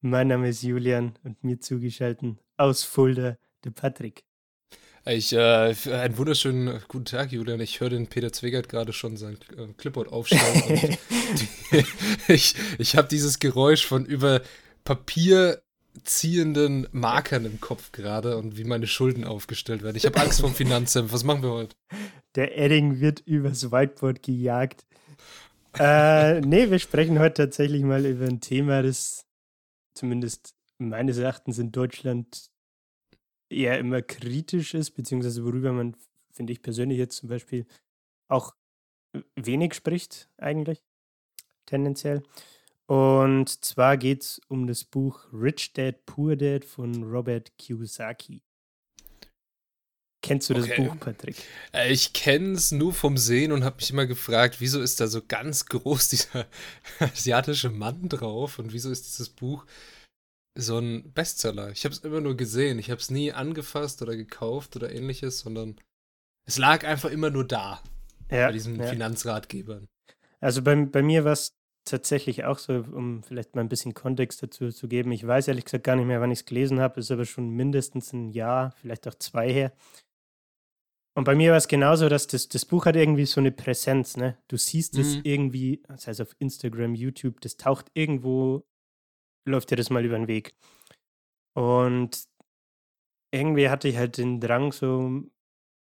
Mein Name ist Julian und mir zugeschaltet aus Fulda der Patrick. Ich, äh, einen wunderschönen guten Tag, Julian. Ich höre den Peter Zwegert gerade schon sein äh, Clipboard aufstellen. ich ich habe dieses Geräusch von über Papier ziehenden Markern im Kopf gerade und wie meine Schulden aufgestellt werden. Ich habe Angst vor dem Finanzamt. Was machen wir heute? Der Edding wird übers Whiteboard gejagt. äh, nee, wir sprechen heute tatsächlich mal über ein Thema, das zumindest meines Erachtens in Deutschland eher immer kritisch ist, beziehungsweise worüber man, finde ich persönlich jetzt zum Beispiel, auch wenig spricht, eigentlich, tendenziell. Und zwar geht es um das Buch Rich Dad, Poor Dad von Robert Kiyosaki. Kennst du das okay. Buch, Patrick? Äh, ich kenne es nur vom Sehen und habe mich immer gefragt, wieso ist da so ganz groß dieser asiatische Mann drauf und wieso ist dieses Buch so ein Bestseller? Ich habe es immer nur gesehen. Ich habe es nie angefasst oder gekauft oder ähnliches, sondern es lag einfach immer nur da ja, bei diesen ja. Finanzratgebern. Also bei, bei mir war es tatsächlich auch so, um vielleicht mal ein bisschen Kontext dazu zu geben. Ich weiß ehrlich gesagt gar nicht mehr, wann ich es gelesen habe, ist aber schon mindestens ein Jahr, vielleicht auch zwei her. Und bei mir war es genauso, dass das, das Buch hat irgendwie so eine Präsenz, ne? Du siehst es mhm. irgendwie, das heißt auf Instagram, YouTube, das taucht irgendwo, läuft dir das mal über den Weg. Und irgendwie hatte ich halt den Drang, so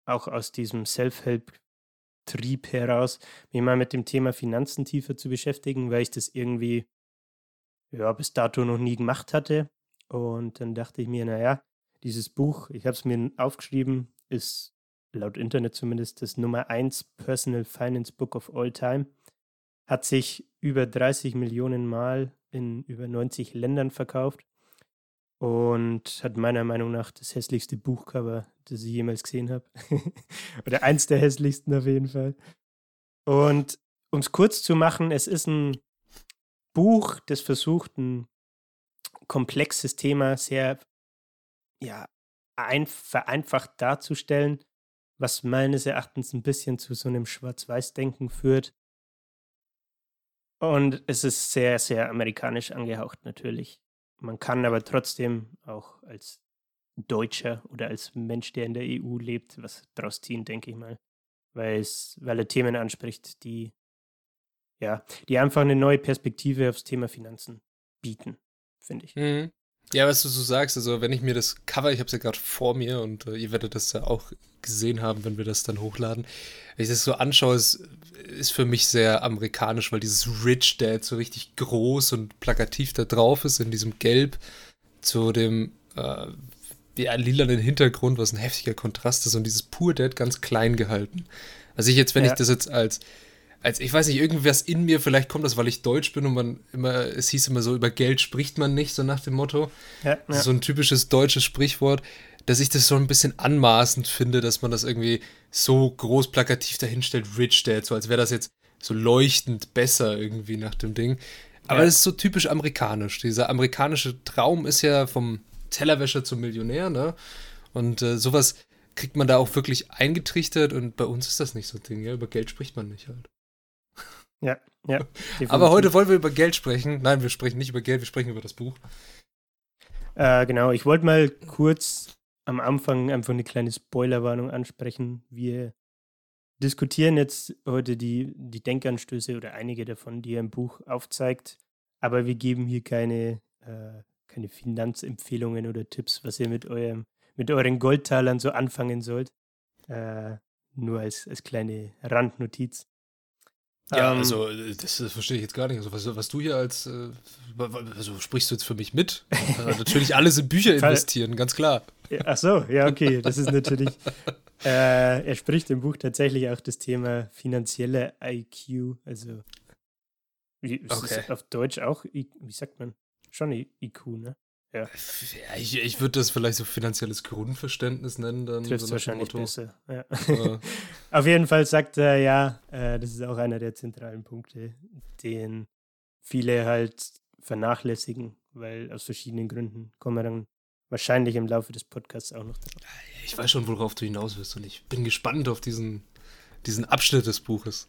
auch aus diesem Self-Help-Trieb heraus, mich mal mit dem Thema Finanzen tiefer zu beschäftigen, weil ich das irgendwie, ja, bis dato noch nie gemacht hatte. Und dann dachte ich mir, naja, dieses Buch, ich habe es mir aufgeschrieben, ist laut Internet zumindest das Nummer 1 Personal Finance Book of All Time, hat sich über 30 Millionen Mal in über 90 Ländern verkauft und hat meiner Meinung nach das hässlichste Buchcover, das ich jemals gesehen habe. Oder eins der hässlichsten auf jeden Fall. Und um es kurz zu machen, es ist ein Buch, das versucht, ein komplexes Thema sehr ja, vereinfacht darzustellen was meines Erachtens ein bisschen zu so einem Schwarz-Weiß-Denken führt. Und es ist sehr, sehr amerikanisch angehaucht natürlich. Man kann aber trotzdem auch als Deutscher oder als Mensch, der in der EU lebt, was draus ziehen, denke ich mal. Weil es, weil er Themen anspricht, die, ja, die einfach eine neue Perspektive aufs Thema Finanzen bieten, finde ich. Mhm. Ja, was du so sagst, also wenn ich mir das Cover, ich habe es ja gerade vor mir und äh, ihr werdet das ja auch gesehen haben, wenn wir das dann hochladen. Wenn ich das so anschaue, ist, ist für mich sehr amerikanisch, weil dieses Rich Dad so richtig groß und plakativ da drauf ist in diesem Gelb zu dem äh, ja, lilanen Hintergrund, was ein heftiger Kontrast ist und dieses Poor Dad ganz klein gehalten. Also ich jetzt, wenn ja. ich das jetzt als als ich weiß nicht, irgendwas in mir, vielleicht kommt das, weil ich Deutsch bin und man immer, es hieß immer so, über Geld spricht man nicht, so nach dem Motto. Ja, ja. So ein typisches deutsches Sprichwort, dass ich das so ein bisschen anmaßend finde, dass man das irgendwie so groß plakativ dahinstellt, Rich Dad, so als wäre das jetzt so leuchtend besser irgendwie nach dem Ding. Aber ja. das ist so typisch amerikanisch. Dieser amerikanische Traum ist ja vom Tellerwäscher zum Millionär, ne? Und äh, sowas kriegt man da auch wirklich eingetrichtert und bei uns ist das nicht so ein Ding, ja? Über Geld spricht man nicht halt. Ja, ja. Definitiv. Aber heute wollen wir über Geld sprechen. Nein, wir sprechen nicht über Geld, wir sprechen über das Buch. Äh, genau, ich wollte mal kurz am Anfang einfach eine kleine Spoilerwarnung ansprechen. Wir diskutieren jetzt heute die, die Denkanstöße oder einige davon, die er im Buch aufzeigt. Aber wir geben hier keine, äh, keine Finanzempfehlungen oder Tipps, was ihr mit, eurem, mit euren Goldtalern so anfangen sollt. Äh, nur als, als kleine Randnotiz. Ja, ähm, also das, das, verstehe ich jetzt gar nicht. Also was, was du hier als, äh, also sprichst du jetzt für mich mit? Also, natürlich alles in Bücher investieren, ganz klar. Ja, ach so, ja, okay. Das ist natürlich, äh, er spricht im Buch tatsächlich auch das Thema finanzielle IQ, also wie, okay. auf Deutsch auch, wie sagt man? Schon IQ, ne? Ja. ich, ich würde das vielleicht so finanzielles Grundverständnis nennen. Dann Trifft so wahrscheinlich besser. Ja. Ja. Auf jeden Fall sagt er, ja, äh, das ist auch einer der zentralen Punkte, den viele halt vernachlässigen, weil aus verschiedenen Gründen kommen wir dann wahrscheinlich im Laufe des Podcasts auch noch drauf. Ich weiß schon, worauf du hinaus willst und ich bin gespannt auf diesen, diesen Abschnitt des Buches.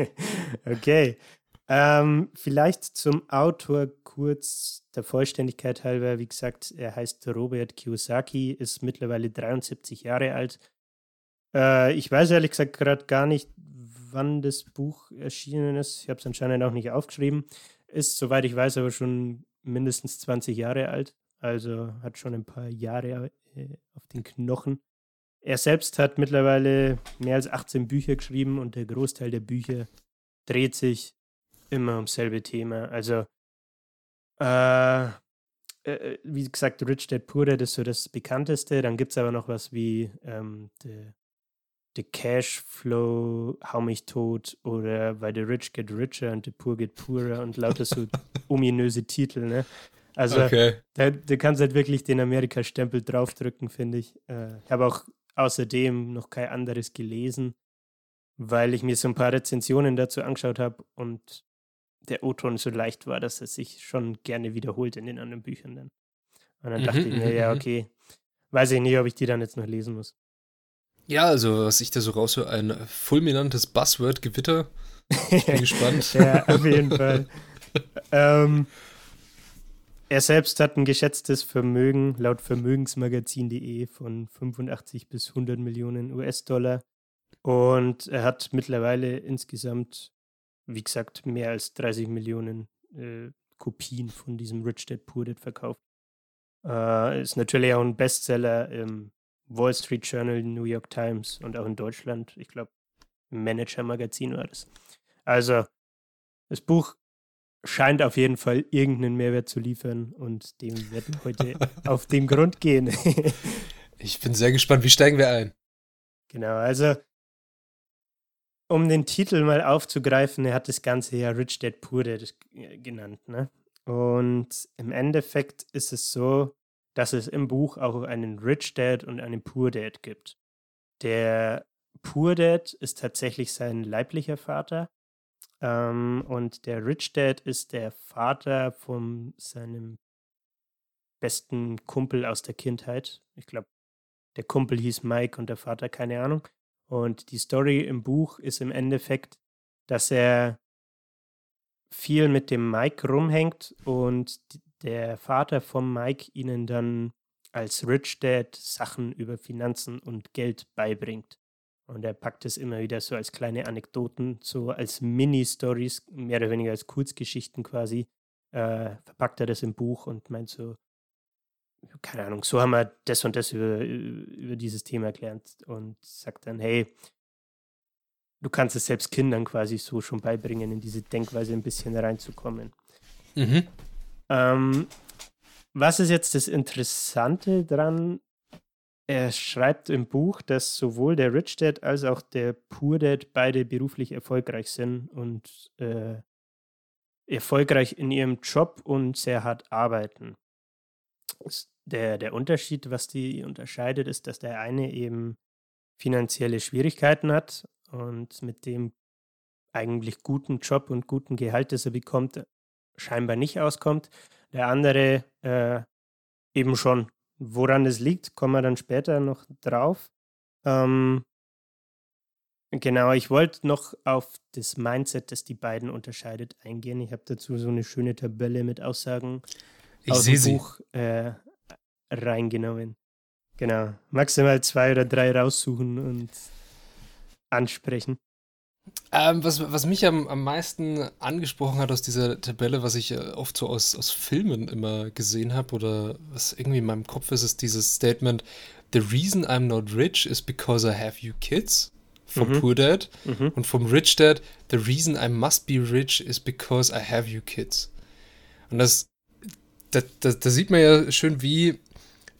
okay. Ähm, vielleicht zum Autor kurz der Vollständigkeit halber. Wie gesagt, er heißt Robert Kiyosaki, ist mittlerweile 73 Jahre alt. Äh, ich weiß ehrlich gesagt gerade gar nicht, wann das Buch erschienen ist. Ich habe es anscheinend auch nicht aufgeschrieben. Ist, soweit ich weiß, aber schon mindestens 20 Jahre alt. Also hat schon ein paar Jahre äh, auf den Knochen. Er selbst hat mittlerweile mehr als 18 Bücher geschrieben und der Großteil der Bücher dreht sich immer ums selbe Thema. Also, äh, äh, wie gesagt, Rich Dad Poor Dad ist so das bekannteste. Dann gibt es aber noch was wie ähm, The, the Cash Flow, Hau mich tot oder Weil the Rich Get Richer und the Poor Get Poorer und lauter so ominöse Titel. Ne? Also, Okay. da, du kannst halt wirklich den Amerika-Stempel draufdrücken, finde ich. Äh, ich habe auch außerdem noch kein anderes gelesen, weil ich mir so ein paar Rezensionen dazu angeschaut habe und der O-Ton so leicht war, dass er sich schon gerne wiederholt in den anderen Büchern dann. Und dann Mhm, dachte ich mir, mhm, ja, mhm. okay, weiß ich nicht, ob ich die dann jetzt noch lesen muss. Ja, also was ich da so raushöre, ein fulminantes Buzzword-Gewitter. Ich bin gespannt. ja, auf jeden Fall. ähm, er selbst hat ein geschätztes Vermögen laut Vermögensmagazin.de von 85 bis 100 Millionen US-Dollar. Und er hat mittlerweile insgesamt, wie gesagt, mehr als 30 Millionen äh, Kopien von diesem Rich Dad Poor Dad verkauft. Äh, ist natürlich auch ein Bestseller im Wall Street Journal, New York Times und auch in Deutschland. Ich glaube, im Manager-Magazin war das. Also, das Buch scheint auf jeden Fall irgendeinen Mehrwert zu liefern und dem werden wir heute auf den Grund gehen. Ich bin sehr gespannt, wie steigen wir ein? genau, also um den Titel mal aufzugreifen, er hat das Ganze ja Rich Dad Poor Dad äh, genannt, ne? Und im Endeffekt ist es so, dass es im Buch auch einen Rich Dad und einen Poor Dad gibt. Der Poor Dad ist tatsächlich sein leiblicher Vater ähm, und der Rich Dad ist der Vater von seinem besten Kumpel aus der Kindheit. Ich glaube, der Kumpel hieß Mike und der Vater keine Ahnung. Und die Story im Buch ist im Endeffekt, dass er viel mit dem Mike rumhängt und der Vater von Mike ihnen dann als Rich Dad Sachen über Finanzen und Geld beibringt. Und er packt es immer wieder so als kleine Anekdoten, so als Mini-Stories, mehr oder weniger als Kurzgeschichten quasi, äh, verpackt er das im Buch und meint so, keine Ahnung, so haben wir das und das über, über dieses Thema gelernt und sagt dann, hey, du kannst es selbst Kindern quasi so schon beibringen, in diese Denkweise ein bisschen reinzukommen. Mhm. Ähm, was ist jetzt das Interessante dran? Er schreibt im Buch, dass sowohl der Rich Dad als auch der Poor Dad beide beruflich erfolgreich sind und äh, erfolgreich in ihrem Job und sehr hart arbeiten. Der, der Unterschied, was die unterscheidet, ist, dass der eine eben finanzielle Schwierigkeiten hat und mit dem eigentlich guten Job und guten Gehalt, das er bekommt, scheinbar nicht auskommt. Der andere äh, eben schon. Woran es liegt, kommen wir dann später noch drauf. Ähm, genau, ich wollte noch auf das Mindset, das die beiden unterscheidet, eingehen. Ich habe dazu so eine schöne Tabelle mit Aussagen Ich aus sehe dem sie. Buch äh, reingenommen. Genau. Maximal zwei oder drei raussuchen und ansprechen. Ähm, was, was mich am, am meisten angesprochen hat aus dieser Tabelle, was ich äh, oft so aus, aus Filmen immer gesehen habe oder was irgendwie in meinem Kopf ist, ist dieses Statement: The reason I'm not rich is because I have you kids. Vom Mhm. Poor Dad. Mhm. Und vom Rich Dad: The reason I must be rich is because I have you kids. Und das, da, da, da sieht man ja schön, wie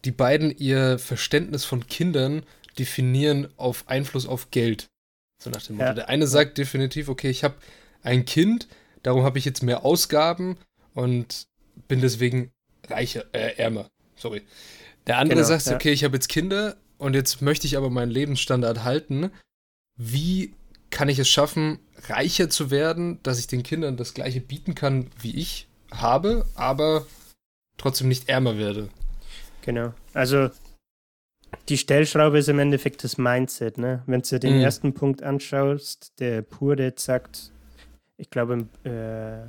die beiden ihr Verständnis von Kindern definieren auf Einfluss auf Geld. So nach dem Motto. Ja. Der eine sagt definitiv, okay, ich habe ein Kind, darum habe ich jetzt mehr Ausgaben und bin deswegen reicher, äh, ärmer. Sorry. Der andere Genau, sagt, ja. okay, ich habe jetzt Kinder und jetzt möchte ich aber meinen Lebensstandard halten. Wie kann ich es schaffen, reicher zu werden, dass ich den Kindern das gleiche bieten kann, wie ich habe, aber trotzdem nicht ärmer werde? Genau. Also die Stellschraube ist im Endeffekt das Mindset, ne? Wenn du dir den Mhm. ersten Punkt anschaust, der Purde sagt, ich glaube, äh,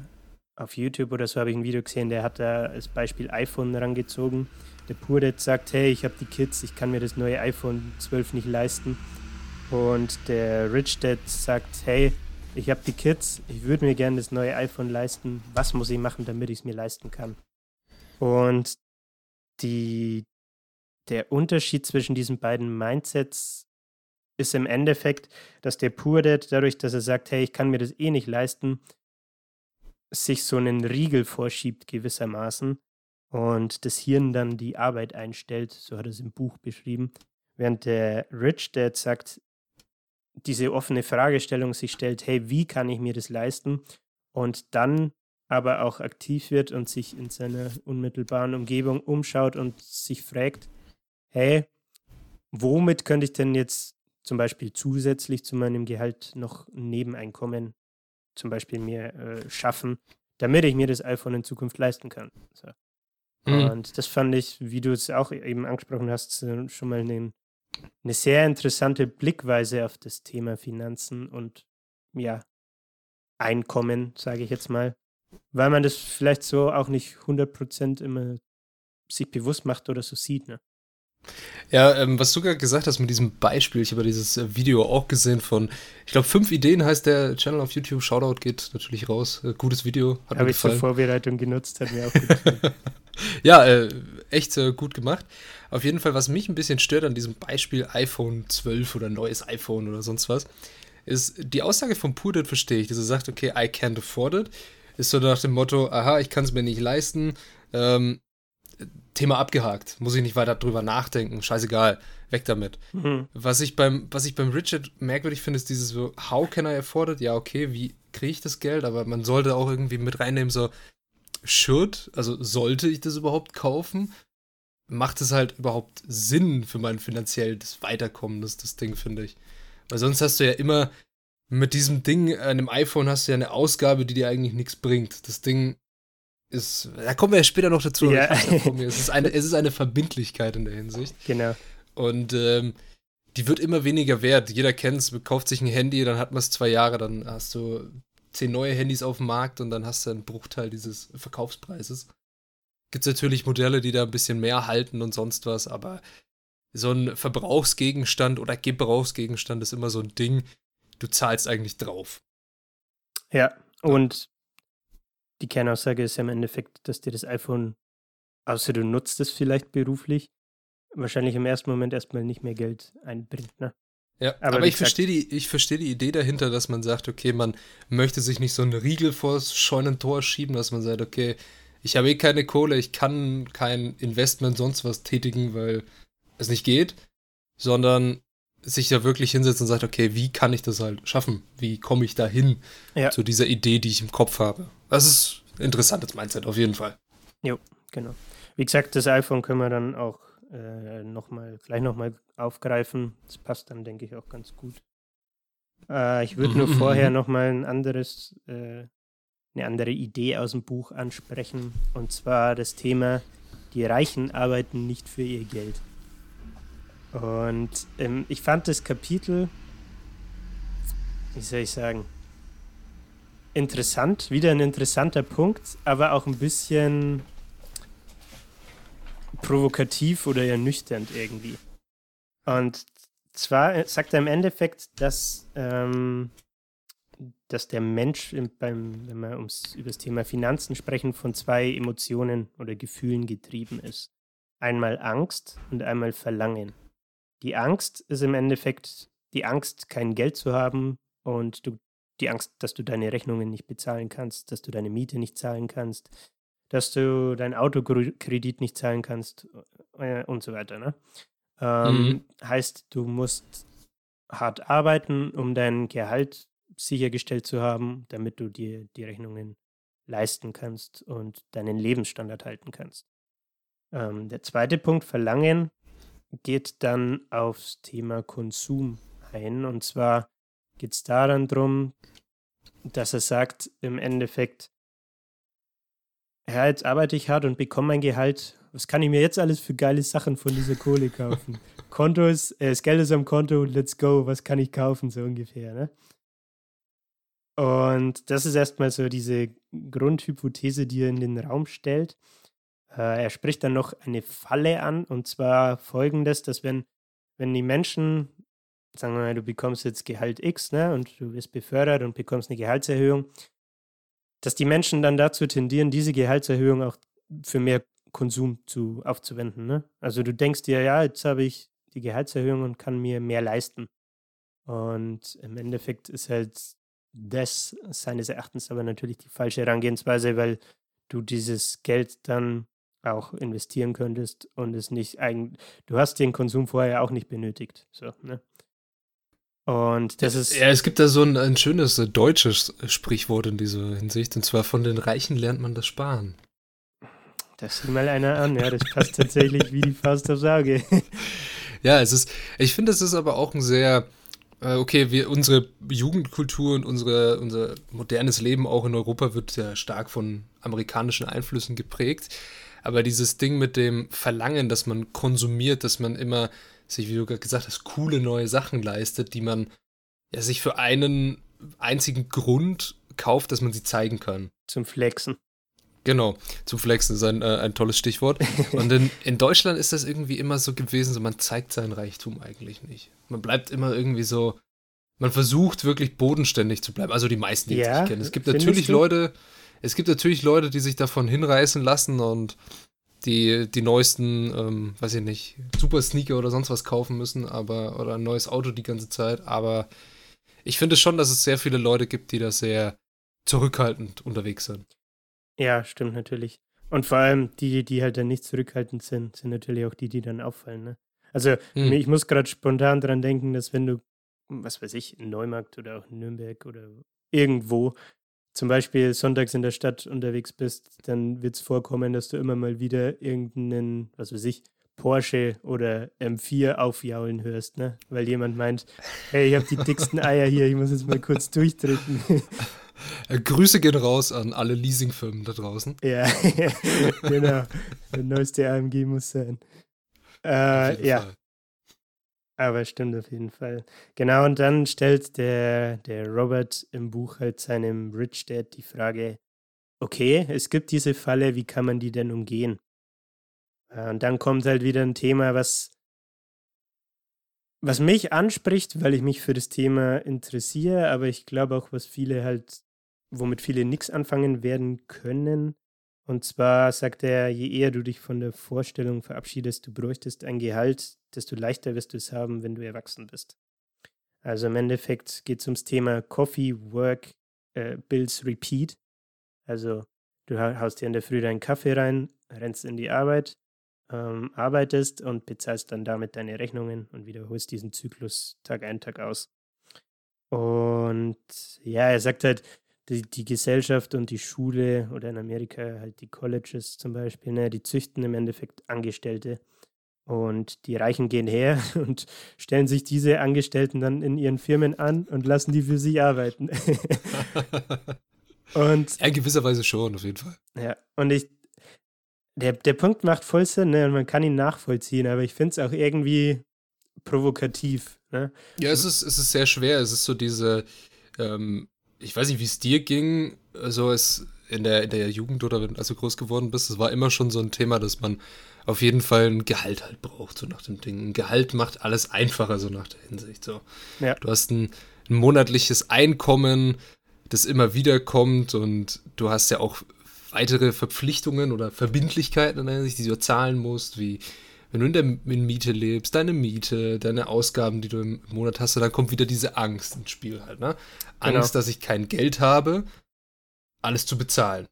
auf YouTube oder so habe ich ein Video gesehen, der hat da als Beispiel iPhone rangezogen. Der Purde sagt, hey, ich habe die Kids, ich kann mir das neue iPhone 12 nicht leisten. Und der Rich Dad sagt, hey, ich habe die Kids, ich würde mir gerne das neue iPhone leisten. Was muss ich machen, damit ich es mir leisten kann? Und die, der Unterschied zwischen diesen beiden Mindsets ist im Endeffekt, dass der Poor Dad, dadurch, dass er sagt, hey, ich kann mir das eh nicht leisten, sich so einen Riegel vorschiebt gewissermaßen und das Hirn dann die Arbeit einstellt, so hat er es im Buch beschrieben, während der Rich Dad sagt, diese offene Fragestellung sich stellt, hey, wie kann ich mir das leisten? Und dann aber auch aktiv wird und sich in seiner unmittelbaren Umgebung umschaut und sich fragt, hey, womit könnte ich denn jetzt zum Beispiel zusätzlich zu meinem Gehalt noch ein Nebeneinkommen zum Beispiel mir äh, schaffen, damit ich mir das iPhone in Zukunft leisten kann. So. Mhm. Und das fand ich, wie du es auch eben angesprochen hast, schon mal eine, eine sehr interessante Blickweise auf das Thema Finanzen und ja, Einkommen, sage ich jetzt mal, weil man das vielleicht so auch nicht 100% immer sich bewusst macht oder so sieht. Ne? Ja, ähm, was du gerade gesagt hast mit diesem Beispiel, ich habe ja dieses äh, Video auch gesehen von, ich glaube, fünf Ideen heißt der Channel auf YouTube. Shoutout geht natürlich raus. Äh, gutes Video, hat Habe ich zur gefallen. Vorbereitung genutzt, hat mir auch gut gefallen. ja, äh, echt äh, gut gemacht. Auf jeden Fall, was mich ein bisschen stört an diesem Beispiel iPhone 12 oder neues iPhone oder sonst was, ist die Aussage vom Pudit verstehe ich, dass er sagt, okay, I can't afford it. Ist so nach dem Motto, aha, ich kann es mir nicht leisten. Ähm, Thema abgehakt. Muss ich nicht weiter drüber nachdenken. Scheißegal. Weg damit. Mhm. Was ich beim, was ich beim Richard merkwürdig finde, ist dieses so, how can I afford it? Ja, okay, wie kriege ich das Geld? Aber man sollte auch irgendwie mit reinnehmen, so, should, also sollte ich das überhaupt kaufen? Macht es halt überhaupt Sinn für mein finanzielles Weiterkommen, das, das Ding, finde ich. Weil sonst hast du ja immer mit diesem Ding, einem iPhone hast du ja eine Ausgabe, die dir eigentlich nichts bringt. Das Ding ist, da kommen wir ja später noch dazu. Ja. Es, ist eine, es ist eine Verbindlichkeit in der Hinsicht. Genau. Und ähm, die wird immer weniger wert. Jeder kennt es, kauft sich ein Handy, dann hat man es zwei Jahre, dann hast du zehn neue Handys auf dem Markt und dann hast du einen Bruchteil dieses Verkaufspreises. Gibt es natürlich Modelle, die da ein bisschen mehr halten und sonst was, aber so ein Verbrauchsgegenstand oder Gebrauchsgegenstand ist immer so ein Ding, du zahlst eigentlich drauf. Ja, und die Kernaussage ist ja im Endeffekt, dass dir das iPhone, außer du nutzt es vielleicht beruflich, wahrscheinlich im ersten Moment erstmal nicht mehr Geld einbringt. Ne? Ja, Aber aber, ich verstehe die, ich verstehe die Idee dahinter, dass man sagt, okay, man möchte sich nicht so einen Riegel vors Scheunentor schieben, dass man sagt, okay, ich habe eh keine Kohle, ich kann kein Investment sonst was tätigen, weil es nicht geht, sondern sich da wirklich hinsetzt und sagt, okay, wie kann ich das halt schaffen? Wie komme ich da hin Ja. zu dieser Idee, die ich im Kopf habe? Das ist ein interessantes Mindset, auf jeden Fall. Genau. Wie gesagt, das iPhone können wir dann auch äh, noch mal, gleich nochmal aufgreifen. Das passt dann, denke ich, auch ganz gut. Äh, ich würde nur Mhm, vorher mhm. nochmal ein anderes, äh, eine andere Idee aus dem Buch ansprechen. Und zwar das Thema, die Reichen arbeiten nicht für ihr Geld. Und ähm, ich fand das Kapitel, wie soll ich sagen, interessant, wieder ein interessanter Punkt, aber auch ein bisschen provokativ oder ernüchternd irgendwie. Und zwar sagt er im Endeffekt, dass, ähm, dass der Mensch, im, beim, wenn wir ums, über das Thema Finanzen sprechen, von zwei Emotionen oder Gefühlen getrieben ist. Einmal Angst und einmal Verlangen. Die Angst ist im Endeffekt die Angst, kein Geld zu haben und du, die Angst, dass du deine Rechnungen nicht bezahlen kannst, dass du deine Miete nicht zahlen kannst, dass du dein Autokredit nicht zahlen kannst äh, und so weiter. Ne? Ähm, Heißt, du musst hart arbeiten, um dein Gehalt sichergestellt zu haben, damit du dir die Rechnungen leisten kannst und deinen Lebensstandard halten kannst. Ähm, der zweite Punkt, Verlangen, geht dann aufs Thema Konsum ein. Und zwar geht es daran drum, dass er sagt, im Endeffekt, ja, jetzt arbeite ich hart und bekomme mein Gehalt. Was kann ich mir jetzt alles für geile Sachen von dieser Kohle kaufen? Konto ist, äh, das Geld ist am Konto, let's go, was kann ich kaufen, so ungefähr, ne? Und das ist erstmal so diese Grundhypothese, die er in den Raum stellt. Äh, er spricht dann noch eine Falle an, und zwar folgendes, dass wenn, wenn die Menschen, sagen wir mal, du bekommst jetzt Gehalt X, ne, und du wirst befördert und bekommst eine Gehaltserhöhung, dass die Menschen dann dazu tendieren, diese Gehaltserhöhung auch für mehr Konsum zu, aufzuwenden. Ne? Also du denkst dir, ja, jetzt habe ich die Gehaltserhöhung und kann mir mehr leisten. Und im Endeffekt ist halt das seines Erachtens aber natürlich die falsche Herangehensweise, weil du dieses Geld dann auch investieren könntest und es nicht eigentlich, du hast den Konsum vorher auch nicht benötigt. So, ne? Und das ist. Ja, es gibt da so ein, ein schönes äh, deutsches Sprichwort in dieser Hinsicht, und zwar von den Reichen lernt man das Sparen. Das sieht mal einer an, ja, das passt tatsächlich wie die Faust auf Sauge. Ja, es ist, ich finde, es ist aber auch ein sehr, äh, okay, wir, unsere Jugendkultur und unsere, unser modernes Leben auch in Europa wird ja stark von amerikanischen Einflüssen geprägt. Aber dieses Ding mit dem Verlangen, dass man konsumiert, dass man immer sich, wie du gerade gesagt hast, coole neue Sachen leistet, die man ja sich für einen einzigen Grund kauft, dass man sie zeigen kann. Zum Flexen. Genau, zum Flexen ist ein, äh, ein tolles Stichwort. Und in, in Deutschland ist das irgendwie immer so gewesen, so man zeigt seinen Reichtum eigentlich nicht. Man bleibt immer irgendwie so, man versucht wirklich bodenständig zu bleiben. Also die meisten, die ja, ich kenne. Es gibt natürlich du? Leute, es gibt natürlich Leute, die sich davon hinreißen lassen und die, die neuesten, ähm, weiß ich nicht, Super Sneaker oder sonst was kaufen müssen, aber, oder ein neues Auto die ganze Zeit. Aber ich finde schon, dass es sehr viele Leute gibt, die da sehr zurückhaltend unterwegs sind. Ja, stimmt natürlich. Und vor allem die, die halt dann nicht zurückhaltend sind, sind natürlich auch die, die dann auffallen. Ne? Also hm. ich muss gerade spontan daran denken, dass wenn du, was weiß ich, in Neumarkt oder auch in Nürnberg oder irgendwo zum Beispiel sonntags in der Stadt unterwegs bist, dann wird es vorkommen, dass du immer mal wieder irgendeinen, was weiß ich, Porsche oder M4 aufjaulen hörst, ne? Weil jemand meint, hey, ich habe die dicksten Eier hier, ich muss jetzt mal kurz durchdrücken. Äh, Grüße gehen raus an alle Leasingfirmen da draußen. Ja, genau. Der neueste AMG muss sein. Äh, ja. Fall. Aber stimmt auf jeden Fall. Genau, und dann stellt der, der Robert im Buch halt seinem Rich Dad die Frage, okay, es gibt diese Falle, wie kann man die denn umgehen? Äh, und dann kommt halt wieder ein Thema, was, was mich anspricht, weil ich mich für das Thema interessiere, aber ich glaube auch, was viele halt, womit viele nichts anfangen werden können. Und zwar sagt er, je eher du dich von der Vorstellung verabschiedest, du bräuchtest ein Gehalt, desto leichter wirst du es haben, wenn du erwachsen bist. Also im Endeffekt geht es ums Thema Coffee, Work, äh, Bills, Repeat. Also du haust dir in der Früh deinen Kaffee rein, rennst in die Arbeit, ähm, arbeitest und bezahlst dann damit deine Rechnungen und wiederholst diesen Zyklus Tag ein, Tag aus. Und ja, er sagt halt, die, die Gesellschaft und die Schule oder in Amerika halt die Colleges zum Beispiel, ne, die züchten im Endeffekt Angestellte. Und die Reichen gehen her und stellen sich diese Angestellten dann in ihren Firmen an und lassen die für sich arbeiten. und, ja, in gewisser Weise schon, auf jeden Fall. Ja, und ich, der, der Punkt macht voll Sinn, ne? Und man kann ihn nachvollziehen, aber ich finde es auch irgendwie provokativ. Ne? Ja, es ist, es ist sehr schwer. Es ist so diese, ähm, ich weiß nicht, wie es dir ging, so es in der, in der Jugend oder wenn, als du groß geworden bist, es war immer schon so ein Thema, dass man auf jeden Fall ein Gehalt halt braucht, so nach dem Ding. Ein Gehalt macht alles einfacher, so nach der Hinsicht. So. Ja. Du hast ein, ein monatliches Einkommen, das immer wieder kommt und du hast ja auch weitere Verpflichtungen oder Verbindlichkeiten, die du zahlen musst, wie wenn du in der in Miete lebst, deine Miete, deine Ausgaben, die du im Monat hast, dann kommt wieder diese Angst ins Spiel halt, ne? Genau. Angst, dass ich kein Geld habe, alles zu bezahlen.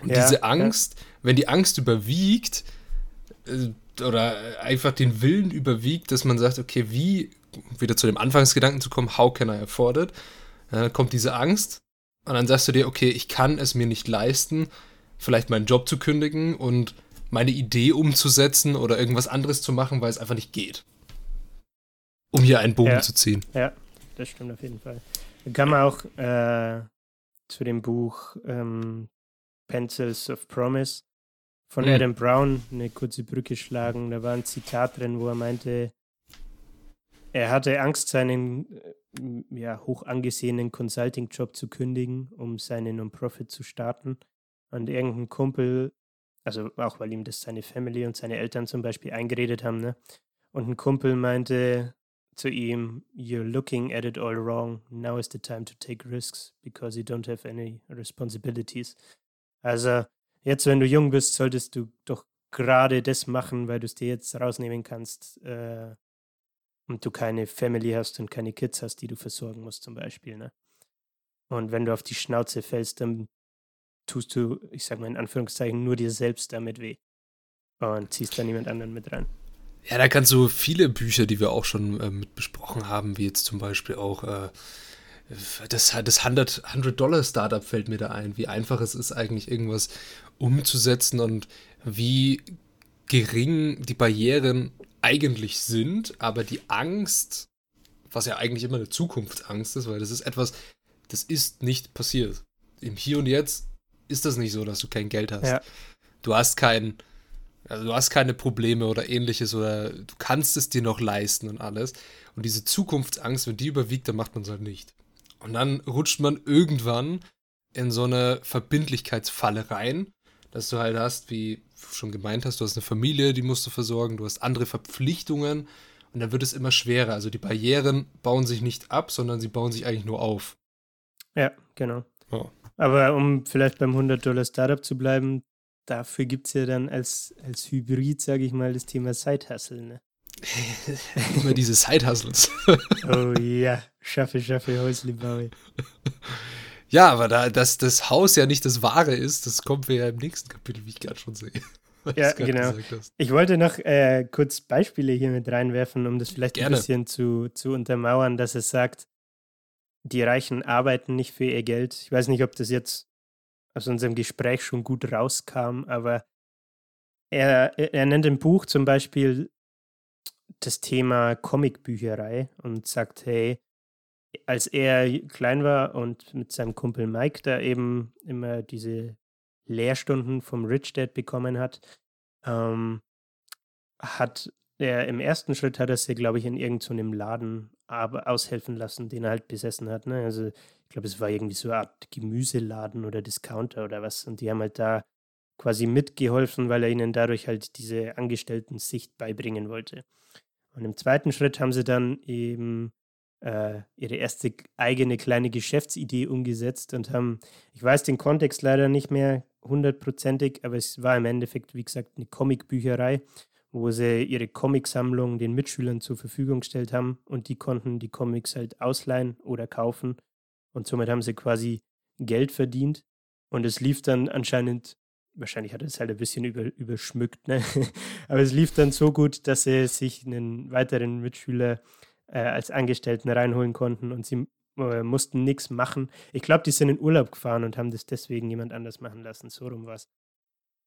Und ja, diese Angst, ja. wenn die Angst überwiegt, äh, oder einfach den Willen überwiegt, dass man sagt, okay, wie, wieder zu dem Anfangsgedanken zu kommen, how can I afford it? Dann kommt diese Angst und dann sagst du dir, okay, ich kann es mir nicht leisten, vielleicht meinen Job zu kündigen und meine Idee umzusetzen oder irgendwas anderes zu machen, weil es einfach nicht geht. Um hier einen Bogen Ja. zu ziehen. Ja, das stimmt auf jeden Fall. Dann kann man auch äh, zu dem Buch ähm, Pencils of Promise von Hm. Adam Brown eine kurze Brücke schlagen. Da war ein Zitat drin, wo er meinte, er hatte Angst, seinen äh, ja, hoch angesehenen Consulting-Job zu kündigen, um seine Non-Profit zu starten. Und irgendein Kumpel, also auch weil ihm das seine Family und seine Eltern zum Beispiel eingeredet haben, ne? Und ein Kumpel meinte zu ihm, You're looking at it all wrong. Now is the time to take risks because you don't have any responsibilities. Also, jetzt, wenn du jung bist, solltest du doch gerade das machen, weil du es dir jetzt rausnehmen kannst äh, und du keine Family hast und keine Kids hast, die du versorgen musst, zum Beispiel. Ne? Und wenn du auf die Schnauze fällst, dann tust du, ich sag mal in Anführungszeichen, nur dir selbst damit weh. Und ziehst da niemand anderen mit rein. Ja, da kannst du viele Bücher, die wir auch schon äh, mit besprochen haben, wie jetzt zum Beispiel auch äh, das, das 100-Dollar-Startup fällt mir da ein, wie einfach es ist, eigentlich irgendwas umzusetzen und wie gering die Barrieren eigentlich sind, aber die Angst, was ja eigentlich immer eine Zukunftsangst ist, weil das ist etwas, das ist nicht passiert. Im Hier und Jetzt ist das nicht so, dass du kein Geld hast. Ja. Du hast kein, also du hast keine Probleme oder ähnliches oder du kannst es dir noch leisten und alles. Und diese Zukunftsangst, wenn die überwiegt, dann macht man es halt nicht. Und dann rutscht man irgendwann in so eine Verbindlichkeitsfalle rein, dass du halt hast, wie du schon gemeint hast, du hast eine Familie, die musst du versorgen, du hast andere Verpflichtungen und dann wird es immer schwerer. Also die Barrieren bauen sich nicht ab, sondern sie bauen sich eigentlich nur auf. Ja, genau. Ja. Aber um vielleicht beim 100-Dollar-Startup zu bleiben, dafür gibt es ja dann als, als Hybrid, sage ich mal, das Thema Side-Hustle. Ne? immer diese Side-Hustles. Oh ja, schaffe, schaffe, Häusle baue. Ja, aber da dass das Haus ja nicht das Wahre ist, das kommt wir ja im nächsten Kapitel, wie ich gerade schon sehe. Ja, genau. Ich wollte noch äh, kurz Beispiele hier mit reinwerfen, um das vielleicht Gerne. ein bisschen zu, zu untermauern, dass es sagt, die Reichen arbeiten nicht für ihr Geld. Ich weiß nicht, ob das jetzt aus unserem Gespräch schon gut rauskam, aber er, er nennt im Buch zum Beispiel das Thema Comicbücherei und sagt, hey, als er klein war und mit seinem Kumpel Mike da eben immer diese Lehrstunden vom Rich Dad bekommen hat, ähm, hat er im ersten Schritt hat er sie, glaube ich, in irgendeinem Laden aber aushelfen lassen, den er halt besessen hat. Ne? Also ich glaube, es war irgendwie so eine Art Gemüseladen oder Discounter oder was. Und die haben halt da quasi mitgeholfen, weil er ihnen dadurch halt diese Angestellten-Sicht beibringen wollte. Und im zweiten Schritt haben sie dann eben äh, ihre erste eigene kleine Geschäftsidee umgesetzt und haben, ich weiß den Kontext leider nicht mehr hundertprozentig, aber es war im Endeffekt, wie gesagt, eine Comicbücherei, wo sie ihre Comicsammlung den Mitschülern zur Verfügung gestellt haben und die konnten die Comics halt ausleihen oder kaufen und somit haben sie quasi Geld verdient und es lief dann anscheinend, wahrscheinlich hat er es halt ein bisschen über, überschmückt, ne? aber es lief dann so gut, dass sie sich einen weiteren Mitschüler äh, als Angestellten reinholen konnten und sie äh, mussten nichts machen. Ich glaube, die sind in Urlaub gefahren und haben das deswegen jemand anders machen lassen. So rum was.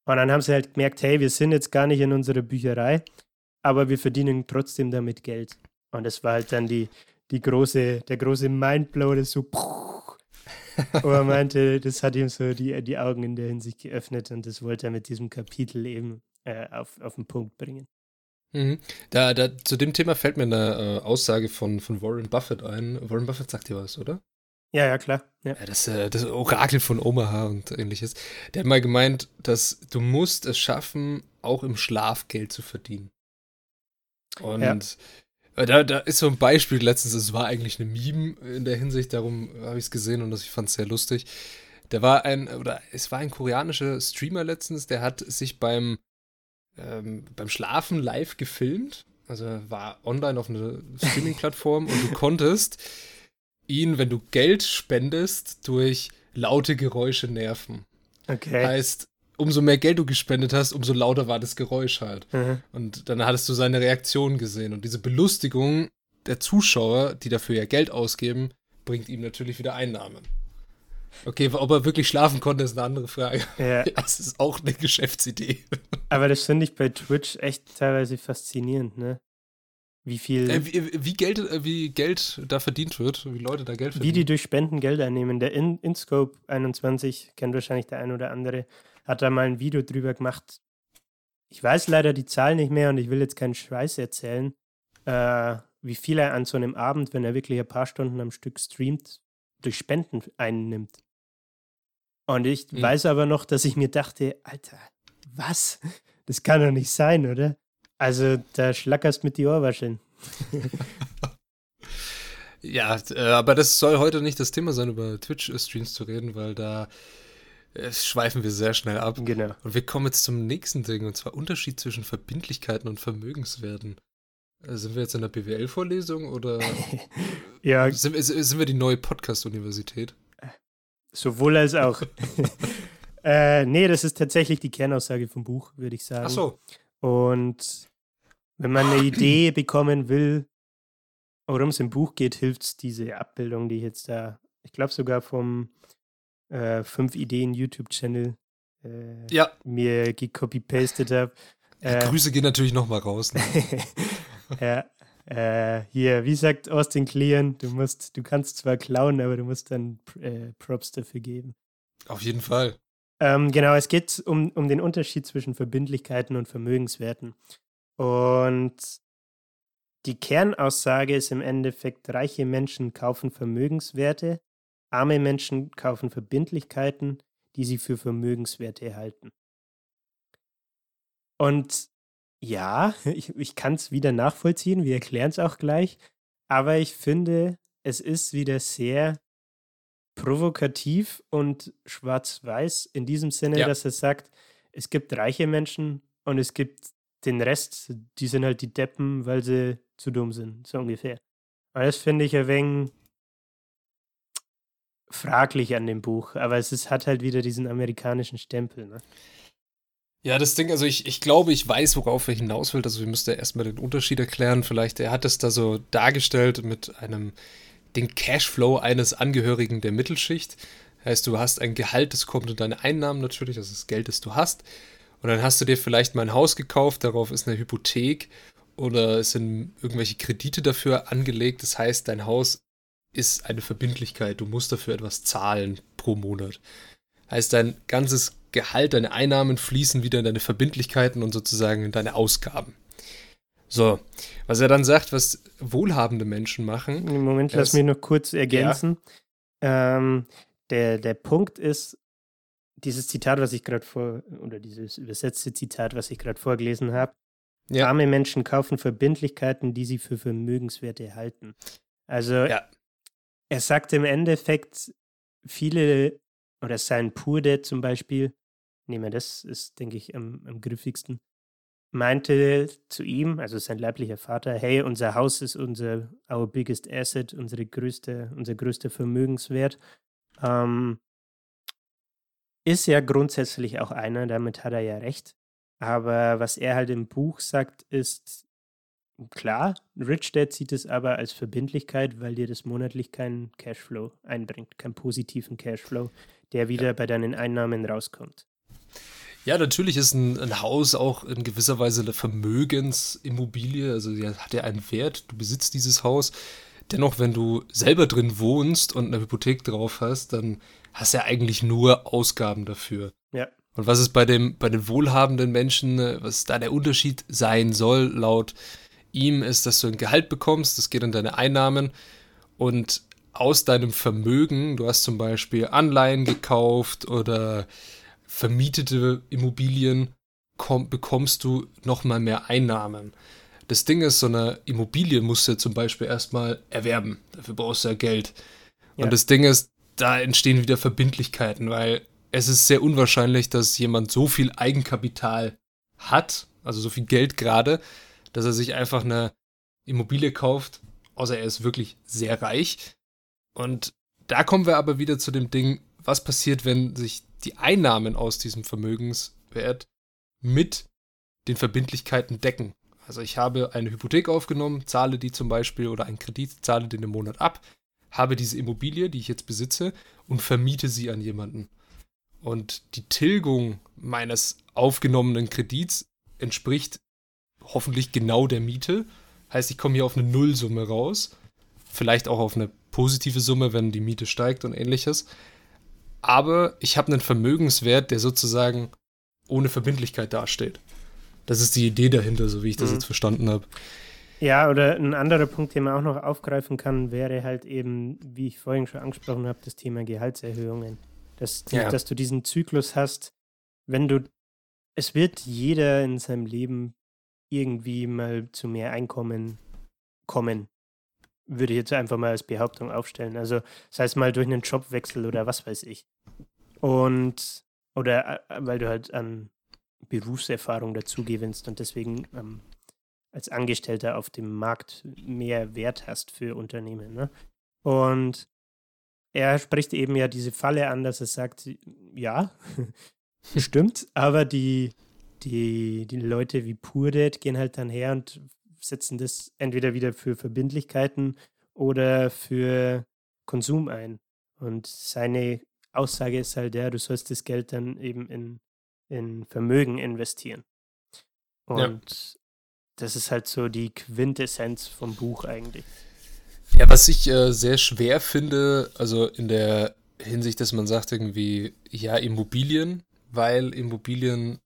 Und dann haben sie halt gemerkt, hey, wir sind jetzt gar nicht in unserer Bücherei, aber wir verdienen trotzdem damit Geld. Und das war halt dann die, die große, der große Mindblow, das so wo er meinte, das hat ihm so die, die Augen in der Hinsicht geöffnet und das wollte er mit diesem Kapitel eben äh, auf, auf den Punkt bringen. Mhm. Da, da, zu dem Thema fällt mir eine äh, Aussage von, von Warren Buffett ein. Warren Buffett sagt dir was, oder? Ja, ja, klar. Ja. Das, äh, das Orakel von Omaha und ähnliches. Der hat mal gemeint, dass du musst es schaffen, auch im Schlaf Geld zu verdienen. Und Ja. äh, da, da ist so ein Beispiel letztens, es war eigentlich eine Meme in der Hinsicht, darum habe ich es gesehen und das, ich fand es sehr lustig. Da war ein, oder es war ein koreanischer Streamer letztens, der hat sich beim, ähm, beim Schlafen live gefilmt. Also er war online auf einer Streaming-Plattform und du konntest ihn, wenn du Geld spendest, durch laute Geräusche nerven. Okay. Heißt, umso mehr Geld du gespendet hast, umso lauter war das Geräusch halt. Mhm. Und dann hattest du seine Reaktion gesehen. Und diese Belustigung der Zuschauer, die dafür ja Geld ausgeben, bringt ihm natürlich wieder Einnahmen. Okay, ob er wirklich schlafen konnte, ist eine andere Frage. Ja. Das ist auch eine Geschäftsidee. Aber das finde ich bei Twitch echt teilweise faszinierend, ne? Wie viel. Äh, wie, wie, Geld, äh, wie Geld da verdient wird, wie Leute da Geld verdienen. Wie die durch Spenden Geld einnehmen. Der In InScope 21, kennt wahrscheinlich der ein oder andere, hat da mal ein Video drüber gemacht. Ich weiß leider die Zahl nicht mehr und ich will jetzt keinen Scheiß erzählen, äh, wie viel er an so einem Abend, wenn er wirklich ein paar Stunden am Stück streamt, durch Spenden einnimmt. Und ich mhm. weiß aber noch, dass ich mir dachte, Alter, was? Das kann doch nicht sein, oder? Also, da schlackerst mit die Ohrwascheln. ja, äh, aber das soll heute nicht das Thema sein, über Twitch-Streams zu reden, weil da äh, schweifen wir sehr schnell ab. Genau. Und wir kommen jetzt zum nächsten Ding, und zwar Unterschied zwischen Verbindlichkeiten und Vermögenswerten. Äh, sind wir jetzt in der BWL-Vorlesung oder ja. sind, sind wir die neue Podcast-Universität? Sowohl als auch. äh, nee, das ist tatsächlich die Kernaussage vom Buch, würde ich sagen. Ach so. Und wenn man eine Idee bekommen will, worum es im Buch geht, hilft es diese Abbildung, die ich jetzt da, ich glaube sogar vom äh, 5 Ideen YouTube-Channel äh, ja. mir gecopy-pasted habe. Äh, Grüße gehen natürlich nochmal raus. Ne? ja, äh, hier, wie sagt Austin Kleon, du musst, du kannst zwar klauen, aber du musst dann äh, Props dafür geben. Auf jeden Fall. Ähm, genau, es geht um, um den Unterschied zwischen Verbindlichkeiten und Vermögenswerten. Und die Kernaussage ist im Endeffekt, reiche Menschen kaufen Vermögenswerte, arme Menschen kaufen Verbindlichkeiten, die sie für Vermögenswerte halten. Und ja, ich, ich kann es wieder nachvollziehen, wir erklären es auch gleich, aber ich finde, es ist wieder sehr provokativ und schwarz-weiß in diesem Sinne, ja. dass er sagt, es gibt reiche Menschen und es gibt den Rest, die sind halt die Deppen, weil sie zu dumm sind, so ungefähr. Und das finde ich ein wenig fraglich an dem Buch, aber es ist, hat halt wieder diesen amerikanischen Stempel. Ne? Ja, das Ding, also ich, ich glaube, ich weiß, worauf er hinaus will. Also wir müssten ja erstmal den Unterschied erklären. Vielleicht, er hat es da so dargestellt mit einem, den Cashflow eines Angehörigen der Mittelschicht. Heißt, du hast ein Gehalt, das kommt in deine Einnahmen natürlich, also das Geld, das du hast. Und dann hast du dir vielleicht mal ein Haus gekauft, darauf ist eine Hypothek oder es sind irgendwelche Kredite dafür angelegt. Das heißt, dein Haus ist eine Verbindlichkeit. Du musst dafür etwas zahlen pro Monat. Heißt, dein ganzes Gehalt, deine Einnahmen fließen wieder in deine Verbindlichkeiten und sozusagen in deine Ausgaben. So, was er dann sagt, was wohlhabende Menschen machen. Moment, lass mich noch kurz ergänzen. Ja. Ähm, der, der Punkt ist, dieses Zitat, was ich gerade vor, oder dieses übersetzte Zitat, was ich gerade vorgelesen habe. Ja. Arme Menschen kaufen Verbindlichkeiten, die sie für Vermögenswerte halten. Also, ja. er sagt im Endeffekt, viele, oder sein Purde zum Beispiel, nehmen wir das, ist, denke ich, am, am griffigsten, meinte zu ihm, also sein leiblicher Vater, hey, unser Haus ist unser our biggest asset, unsere größte, unser größter Vermögenswert. Ähm, ist ja grundsätzlich auch einer, damit hat er ja recht. Aber was er halt im Buch sagt, ist klar, Rich Dad sieht es aber als Verbindlichkeit, weil dir das monatlich keinen Cashflow einbringt, keinen positiven Cashflow, der wieder ja. bei deinen Einnahmen rauskommt. Ja, natürlich ist ein, ein, Haus auch in gewisser Weise eine Vermögensimmobilie. Also hat ja einen Wert. Du besitzt dieses Haus. Dennoch, wenn du selber drin wohnst und eine Hypothek drauf hast, dann hast du ja eigentlich nur Ausgaben dafür. Ja. Und was ist bei dem, bei den wohlhabenden Menschen, was da der Unterschied sein soll, laut ihm, ist, dass du ein Gehalt bekommst, das geht in deine Einnahmen und aus deinem Vermögen, du hast zum Beispiel Anleihen gekauft oder vermietete Immobilien komm, bekommst du nochmal mehr Einnahmen. Das Ding ist, so eine Immobilie musst du zum Beispiel erstmal erwerben. Dafür brauchst du ja Geld. Ja. Und das Ding ist, da entstehen wieder Verbindlichkeiten, weil es ist sehr unwahrscheinlich, dass jemand so viel Eigenkapital hat, also so viel Geld gerade, dass er sich einfach eine Immobilie kauft, außer er ist wirklich sehr reich. Und da kommen wir aber wieder zu dem Ding, was passiert, wenn sich die Einnahmen aus diesem Vermögenswert mit den Verbindlichkeiten decken. Also ich habe eine Hypothek aufgenommen, zahle die zum Beispiel oder einen Kredit, zahle den im Monat ab, habe diese Immobilie, die ich jetzt besitze, und vermiete sie an jemanden. Und die Tilgung meines aufgenommenen Kredits entspricht hoffentlich genau der Miete. Heißt, ich komme hier auf eine Nullsumme raus. Vielleicht auch auf eine positive Summe, wenn die Miete steigt und ähnliches. Aber ich habe einen Vermögenswert, der sozusagen ohne Verbindlichkeit dasteht. Das ist die Idee dahinter, so wie ich das mhm. jetzt verstanden habe. Ja, oder ein anderer Punkt, den man auch noch aufgreifen kann, wäre halt eben, wie ich vorhin schon angesprochen habe, das Thema Gehaltserhöhungen. Dass, ja. dass du diesen Zyklus hast, wenn du, es wird jeder in seinem Leben irgendwie mal zu mehr Einkommen kommen. Würde ich jetzt einfach mal als Behauptung aufstellen. Also, das heißt mal durch einen Jobwechsel oder was weiß ich. Und, oder äh, weil du halt an Berufserfahrung dazu gewinnst und deswegen ähm, als Angestellter auf dem Markt mehr Wert hast für Unternehmen. Ne? Und er spricht eben ja diese Falle an, dass er sagt, ja, stimmt, aber die, die, die Leute wie Purded gehen halt dann her und setzen das entweder wieder für Verbindlichkeiten oder für Konsum ein. Und seine Aussage ist halt der, du sollst das Geld dann eben in, in Vermögen investieren. Und ja. das ist halt so die Quintessenz vom Buch eigentlich. Ja, was ich äh, sehr schwer finde, also in der Hinsicht, dass man sagt irgendwie, ja, Immobilien, weil Immobilien,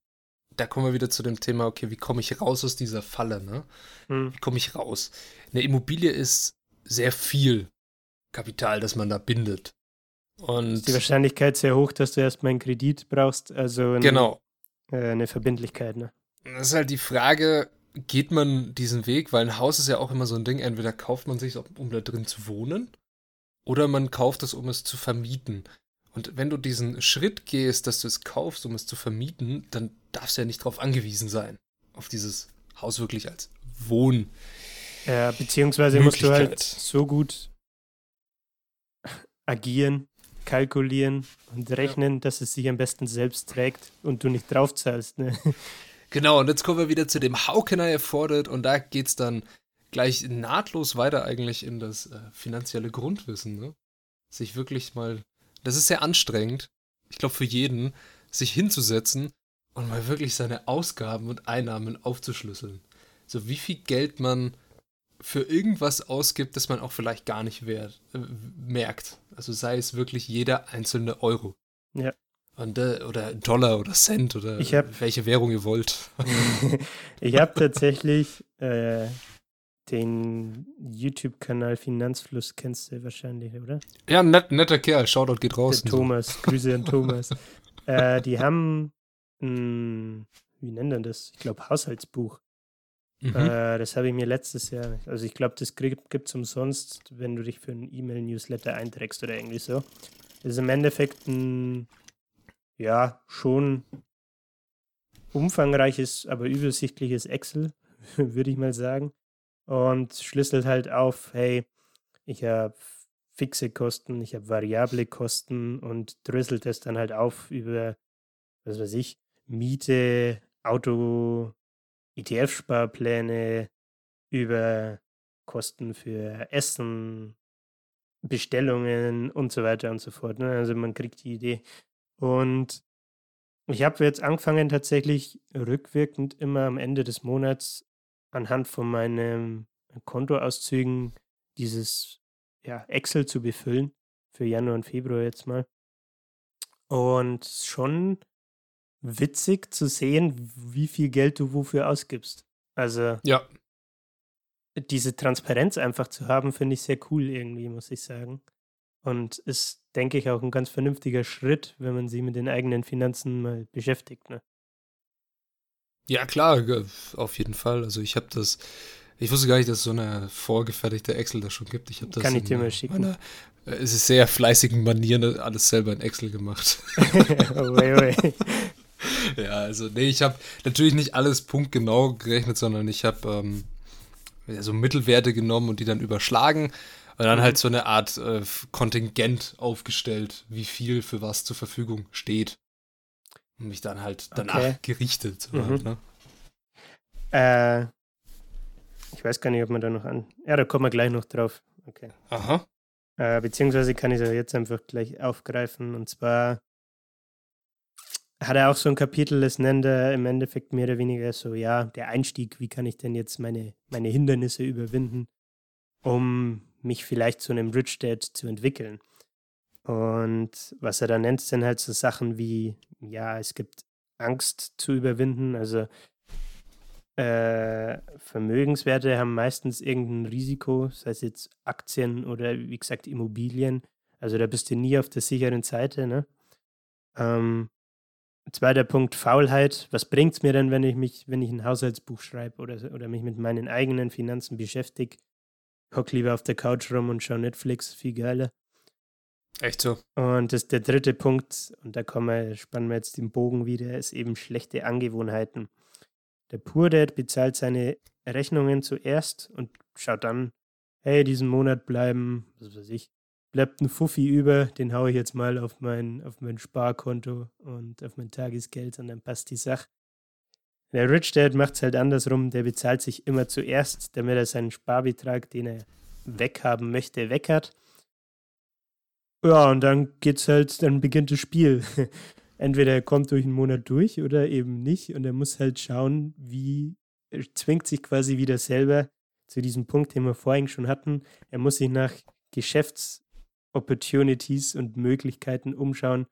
da kommen wir wieder zu dem Thema, okay, wie komme ich raus aus dieser Falle, ne? Hm. Wie komme ich raus? Eine Immobilie ist sehr viel Kapital, das man da bindet. Und ist die Wahrscheinlichkeit sehr hoch, dass du erstmal einen Kredit brauchst, also ein, genau. Äh, eine Verbindlichkeit, ne? Das ist halt die Frage, geht man diesen Weg? Weil ein Haus ist ja auch immer so ein Ding, entweder kauft man sich, um da drin zu wohnen, oder man kauft es, um es zu vermieten. Und wenn du diesen Schritt gehst, dass du es kaufst, um es zu vermieten, dann darfst ja nicht darauf angewiesen sein, auf dieses Haus wirklich als Wohn. Ja, beziehungsweise musst du halt so gut agieren, kalkulieren und rechnen, ja. dass es sich am besten selbst trägt und du nicht draufzahlst. Ne? Genau, und jetzt kommen wir wieder zu dem How can I afford it? Und da geht es dann gleich nahtlos weiter eigentlich in das äh, finanzielle Grundwissen. Ne? Sich wirklich mal, das ist sehr anstrengend, ich glaube für jeden, sich hinzusetzen und mal wirklich seine Ausgaben und Einnahmen aufzuschlüsseln. So wie viel Geld man für irgendwas ausgibt, das man auch vielleicht gar nicht wert, äh, merkt. Also sei es wirklich jeder einzelne Euro. Ja. Und, äh, oder Dollar oder Cent oder hab, welche Währung ihr wollt. ich habe tatsächlich äh, den YouTube-Kanal Finanzfluss, kennst du wahrscheinlich, oder? Ja, net, netter Kerl, Shoutout geht raus. Der Thomas, so. Grüße an Thomas. äh, die haben, mh, wie nennt man das? Ich glaube, Haushaltsbuch. Mhm. Äh, das habe ich mir letztes Jahr, also ich glaube, das gibt es umsonst, wenn du dich für einen E-Mail-Newsletter einträgst oder irgendwie so. Das ist im Endeffekt ein ja, schon umfangreiches, aber übersichtliches Excel, würde ich mal sagen. Und schlüsselt halt auf, hey, ich habe fixe Kosten, ich habe variable Kosten und dröselt das dann halt auf über, was weiß ich, Miete, Auto, ETF-Sparpläne, über Kosten für Essen, Bestellungen und so weiter und so fort. Ne? Also man kriegt die Idee. Und ich habe jetzt angefangen, tatsächlich rückwirkend immer am Ende des Monats anhand von meinen Kontoauszügen dieses ja, Excel zu befüllen. Für Januar und Februar jetzt mal. Und schon witzig zu sehen, wie viel Geld du wofür ausgibst. Also ja. diese Transparenz einfach zu haben, finde ich sehr cool irgendwie, muss ich sagen. Und ist, denke ich, auch ein ganz vernünftiger Schritt, wenn man sich mit den eigenen Finanzen mal beschäftigt. Ne? Ja, klar, auf jeden Fall. Also ich habe das, ich wusste gar nicht, dass es so eine vorgefertigte Excel da schon gibt. Ich habe das Kann ich dir mal schicken. Meiner, äh, es ist sehr fleißigen Manieren alles selber in Excel gemacht. oh, wei, wei. Ja, also nee, ich habe natürlich nicht alles punktgenau gerechnet, sondern ich habe ähm, so Mittelwerte genommen und die dann überschlagen und dann halt mhm. so eine Art äh, Kontingent aufgestellt, wie viel für was zur Verfügung steht. Und mich dann halt danach okay. gerichtet. Mhm. Halt, ne? äh, ich weiß gar nicht, ob man da noch an. Ja, da kommen wir gleich noch drauf. Okay. Aha. Äh, beziehungsweise kann ich es ja jetzt einfach gleich aufgreifen. Und zwar hat er auch so ein Kapitel, das nennt er im Endeffekt mehr oder weniger so, ja, der Einstieg, wie kann ich denn jetzt meine, meine Hindernisse überwinden, um mich vielleicht zu einem Rich Dad zu entwickeln. Und was er da nennt, sind halt so Sachen wie, ja, es gibt Angst zu überwinden. Also äh, Vermögenswerte haben meistens irgendein Risiko, sei es jetzt Aktien oder wie gesagt Immobilien. Also da bist du nie auf der sicheren Seite. Ne? Ähm, zweiter Punkt, Faulheit. Was bringt es mir denn, wenn ich mich, wenn ich ein Haushaltsbuch schreibe oder, oder mich mit meinen eigenen Finanzen beschäftige? Hock lieber auf der Couch rum und schau Netflix, viel geiler. Echt so. Und das, der dritte Punkt, und da kommen wir, spannen wir jetzt den Bogen wieder, ist eben schlechte Angewohnheiten. Der Poor Dad bezahlt seine Rechnungen zuerst und schaut dann, hey, diesen Monat bleiben, was weiß ich, bleibt ein Fuffi über, den haue ich jetzt mal auf mein, auf mein Sparkonto und auf mein Tagesgeld und dann passt die Sache. Der Rich Dad macht es halt andersrum, der bezahlt sich immer zuerst, damit er seinen Sparbetrag, den er weghaben möchte, weg hat. Ja, und dann geht's halt, dann beginnt das Spiel. Entweder er kommt durch einen Monat durch oder eben nicht. Und er muss halt schauen, wie, er zwingt sich quasi wieder selber zu diesem Punkt, den wir vorhin schon hatten. Er muss sich nach Geschäftsopportunities und Möglichkeiten umschauen,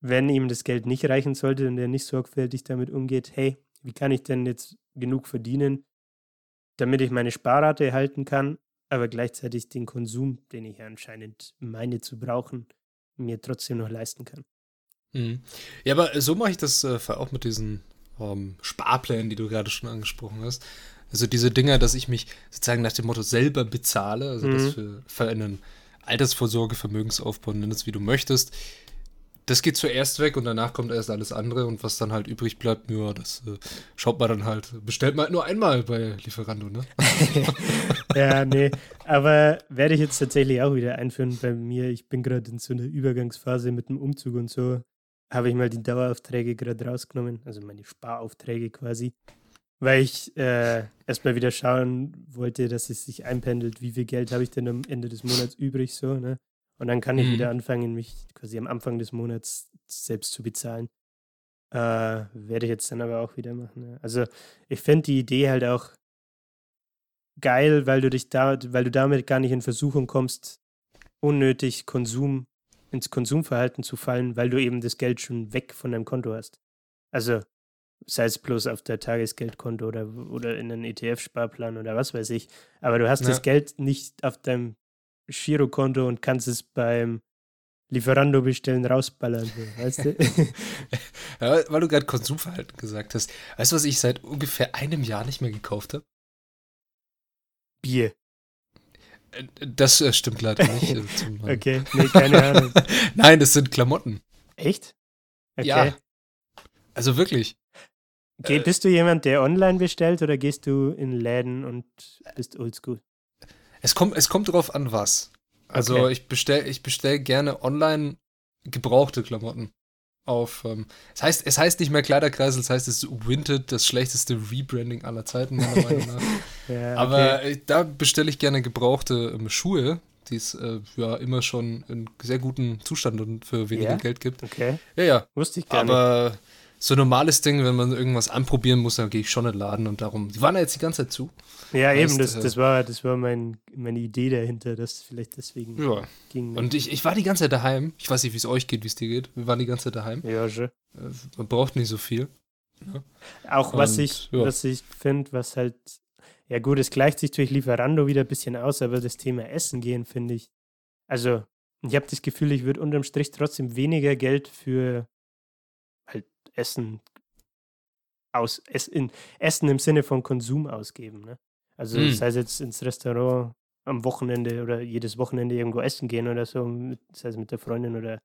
wenn ihm das Geld nicht reichen sollte und er nicht sorgfältig damit umgeht, hey, wie kann ich denn jetzt genug verdienen, damit ich meine Sparrate erhalten kann aber gleichzeitig den Konsum, den ich anscheinend meine zu brauchen, mir trotzdem noch leisten kann. Mhm. Ja, aber so mache ich das äh, auch mit diesen ähm, Sparplänen, die du gerade schon angesprochen hast. Also diese Dinger, dass ich mich sozusagen nach dem Motto selber bezahle, also mhm. das für, für einen Altersvorsorge, Vermögensaufbau, nenn es wie du möchtest, das geht zuerst weg und danach kommt erst alles andere und was dann halt übrig bleibt, ja, das äh, schaut man dann halt, bestellt man halt nur einmal bei Lieferando, ne? ja, nee, aber werde ich jetzt tatsächlich auch wieder einführen bei mir. Ich bin gerade in so einer Übergangsphase mit dem Umzug und so, habe ich mal die Daueraufträge gerade rausgenommen, also meine Sparaufträge quasi, weil ich äh, erstmal wieder schauen wollte, dass es sich einpendelt, wie viel Geld habe ich denn am Ende des Monats übrig, so, ne? Und dann kann ich mhm. wieder anfangen, mich quasi am Anfang des Monats selbst zu bezahlen. Äh, werde ich jetzt dann aber auch wieder machen. Ja. Also ich finde die Idee halt auch geil, weil du dich da, weil du damit gar nicht in Versuchung kommst, unnötig Konsum ins Konsumverhalten zu fallen, weil du eben das Geld schon weg von deinem Konto hast. Also sei es bloß auf der Tagesgeldkonto oder, oder in einen ETF-Sparplan oder was weiß ich. Aber du hast ja. das Geld nicht auf deinem Girokonto und kannst es beim Lieferando bestellen rausballern, weißt du? ja, weil du gerade Konsumverhalten gesagt hast. Weißt du, was ich seit ungefähr einem Jahr nicht mehr gekauft habe? Bier. Das äh, stimmt leider nicht. Also okay, nee, keine Ahnung. Nein, das sind Klamotten. Echt? Okay. Ja. Also wirklich. Geh, äh, bist du jemand, der online bestellt oder gehst du in Läden und bist oldschool? Es kommt, es kommt drauf an, was. Also okay. ich bestelle ich bestell gerne online gebrauchte Klamotten auf. Ähm, es, heißt, es heißt nicht mehr Kleiderkreisel, es heißt, es ist Winted, das schlechteste Rebranding aller Zeiten, meiner Meinung nach. ja, okay. Aber äh, da bestelle ich gerne gebrauchte ähm, Schuhe, die es äh, ja immer schon in sehr guten Zustand und für weniger yeah? Geld gibt. Okay. Ja, ja. Wusste ich gar Aber nicht so ein normales Ding, wenn man irgendwas anprobieren muss, dann gehe ich schon in den Laden und darum. Die waren ja jetzt die ganze Zeit zu. Ja, heißt, eben, das, äh, das war, das war mein, meine Idee dahinter, dass vielleicht deswegen ja. ging. Und ich, ich war die ganze Zeit daheim. Ich weiß nicht, wie es euch geht, wie es dir geht. Wir waren die ganze Zeit daheim. Ja, schon. Äh, man braucht nicht so viel. Ja. Auch was und, ich, ja. was ich finde, was halt, ja gut, es gleicht sich durch Lieferando wieder ein bisschen aus, aber das Thema Essen gehen, finde ich. Also, ich habe das Gefühl, ich würde unterm Strich trotzdem weniger Geld für Essen aus, in, Essen im Sinne von Konsum ausgeben. Ne? Also mm. sei es jetzt ins Restaurant am Wochenende oder jedes Wochenende irgendwo essen gehen oder so, mit, sei es mit der Freundin oder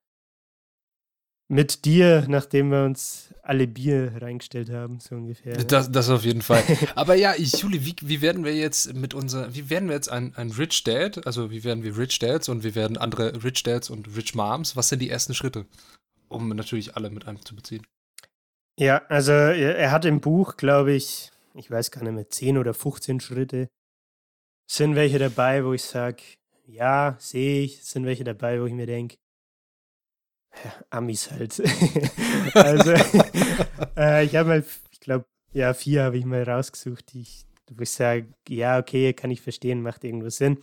mit dir, nachdem wir uns alle Bier reingestellt haben, so ungefähr. Das, das auf jeden Fall. Aber ja, Juli, wie, wie werden wir jetzt mit unser, wie werden wir jetzt ein, ein Rich Dad, also wie werden wir Rich Dads und wie werden andere Rich Dads und Rich Moms? Was sind die ersten Schritte? Um natürlich alle mit einzubeziehen. Ja, also er hat im Buch, glaube ich, ich weiß gar nicht mehr, 10 oder 15 Schritte. Sind welche dabei, wo ich sage, ja, sehe ich, sind welche dabei, wo ich mir denke, Ja, Amis halt. also, äh, ich habe mal, ich glaube, ja, vier habe ich mal rausgesucht, die ich, wo ich sage, ja, okay, kann ich verstehen, macht irgendwo Sinn.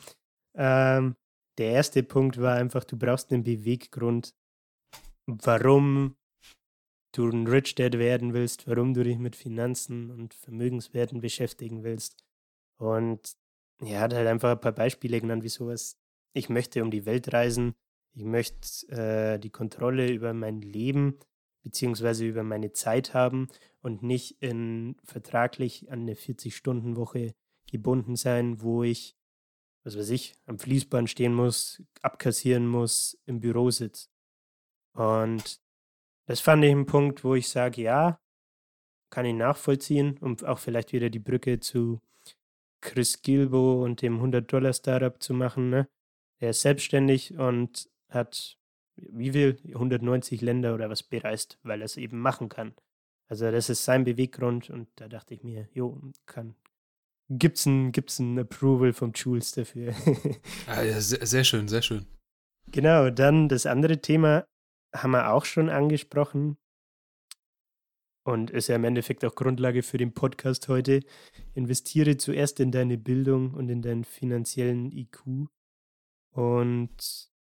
Ähm, der erste Punkt war einfach, du brauchst einen Beweggrund, warum du ein Rich Dad werden willst, warum du dich mit Finanzen und Vermögenswerten beschäftigen willst. Und er hat halt einfach ein paar Beispiele genannt, wie sowas. Ich möchte um die Welt reisen, ich möchte äh, die Kontrolle über mein Leben beziehungsweise über meine Zeit haben und nicht in vertraglich an eine 40-Stunden-Woche gebunden sein, wo ich, was weiß ich, am Fließband stehen muss, abkassieren muss, im Büro sitze. Und das fand ich ein Punkt, wo ich sage, ja, kann ich nachvollziehen, um auch vielleicht wieder die Brücke zu Chris Gilbo und dem 100-Dollar-Startup zu machen. Ne? Er ist selbstständig und hat wie viel 190 Länder oder was bereist, weil er es eben machen kann. Also das ist sein Beweggrund und da dachte ich mir, jo, kann. Gibt's ein, gibt's ein Approval vom Jules dafür? ah, ja, sehr, sehr schön, sehr schön. Genau, dann das andere Thema haben wir auch schon angesprochen und ist ja im Endeffekt auch Grundlage für den Podcast heute. Investiere zuerst in deine Bildung und in deinen finanziellen IQ. Und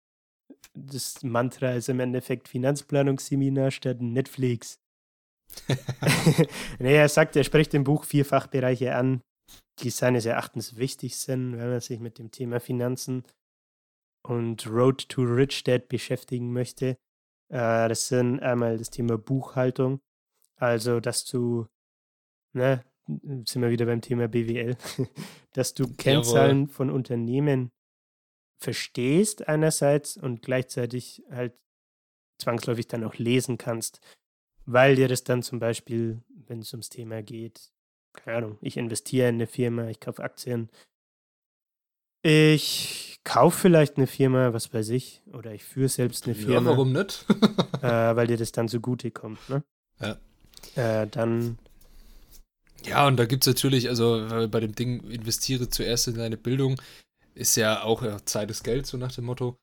das Mantra ist im Endeffekt Finanzplanungsseminar statt Netflix. naja, er sagt, er spricht im Buch vier Fachbereiche an, die seines Erachtens wichtig sind, wenn man sich mit dem Thema Finanzen und Road to Rich Dad beschäftigen möchte. Äh, das sind einmal das Thema Buchhaltung, also dass du, ne, sind wir wieder beim Thema BWL, dass du Kennzahlen Jawohl. von Unternehmen verstehst einerseits und gleichzeitig halt zwangsläufig dann auch lesen kannst, weil dir das dann zum Beispiel, wenn es ums Thema geht, keine Ahnung, ich investiere in eine Firma, ich kaufe Aktien, ich kaufe vielleicht eine Firma, was weiß ich, oder ich führe selbst eine Firma. Ja, warum nicht? äh, weil dir das dann zugute kommt, ne? Ja. Äh, dann. Ja, und da gibt es natürlich, also bei dem Ding, investiere zuerst in deine Bildung, ist ja auch ja, Zeit ist Geld, so nach dem Motto.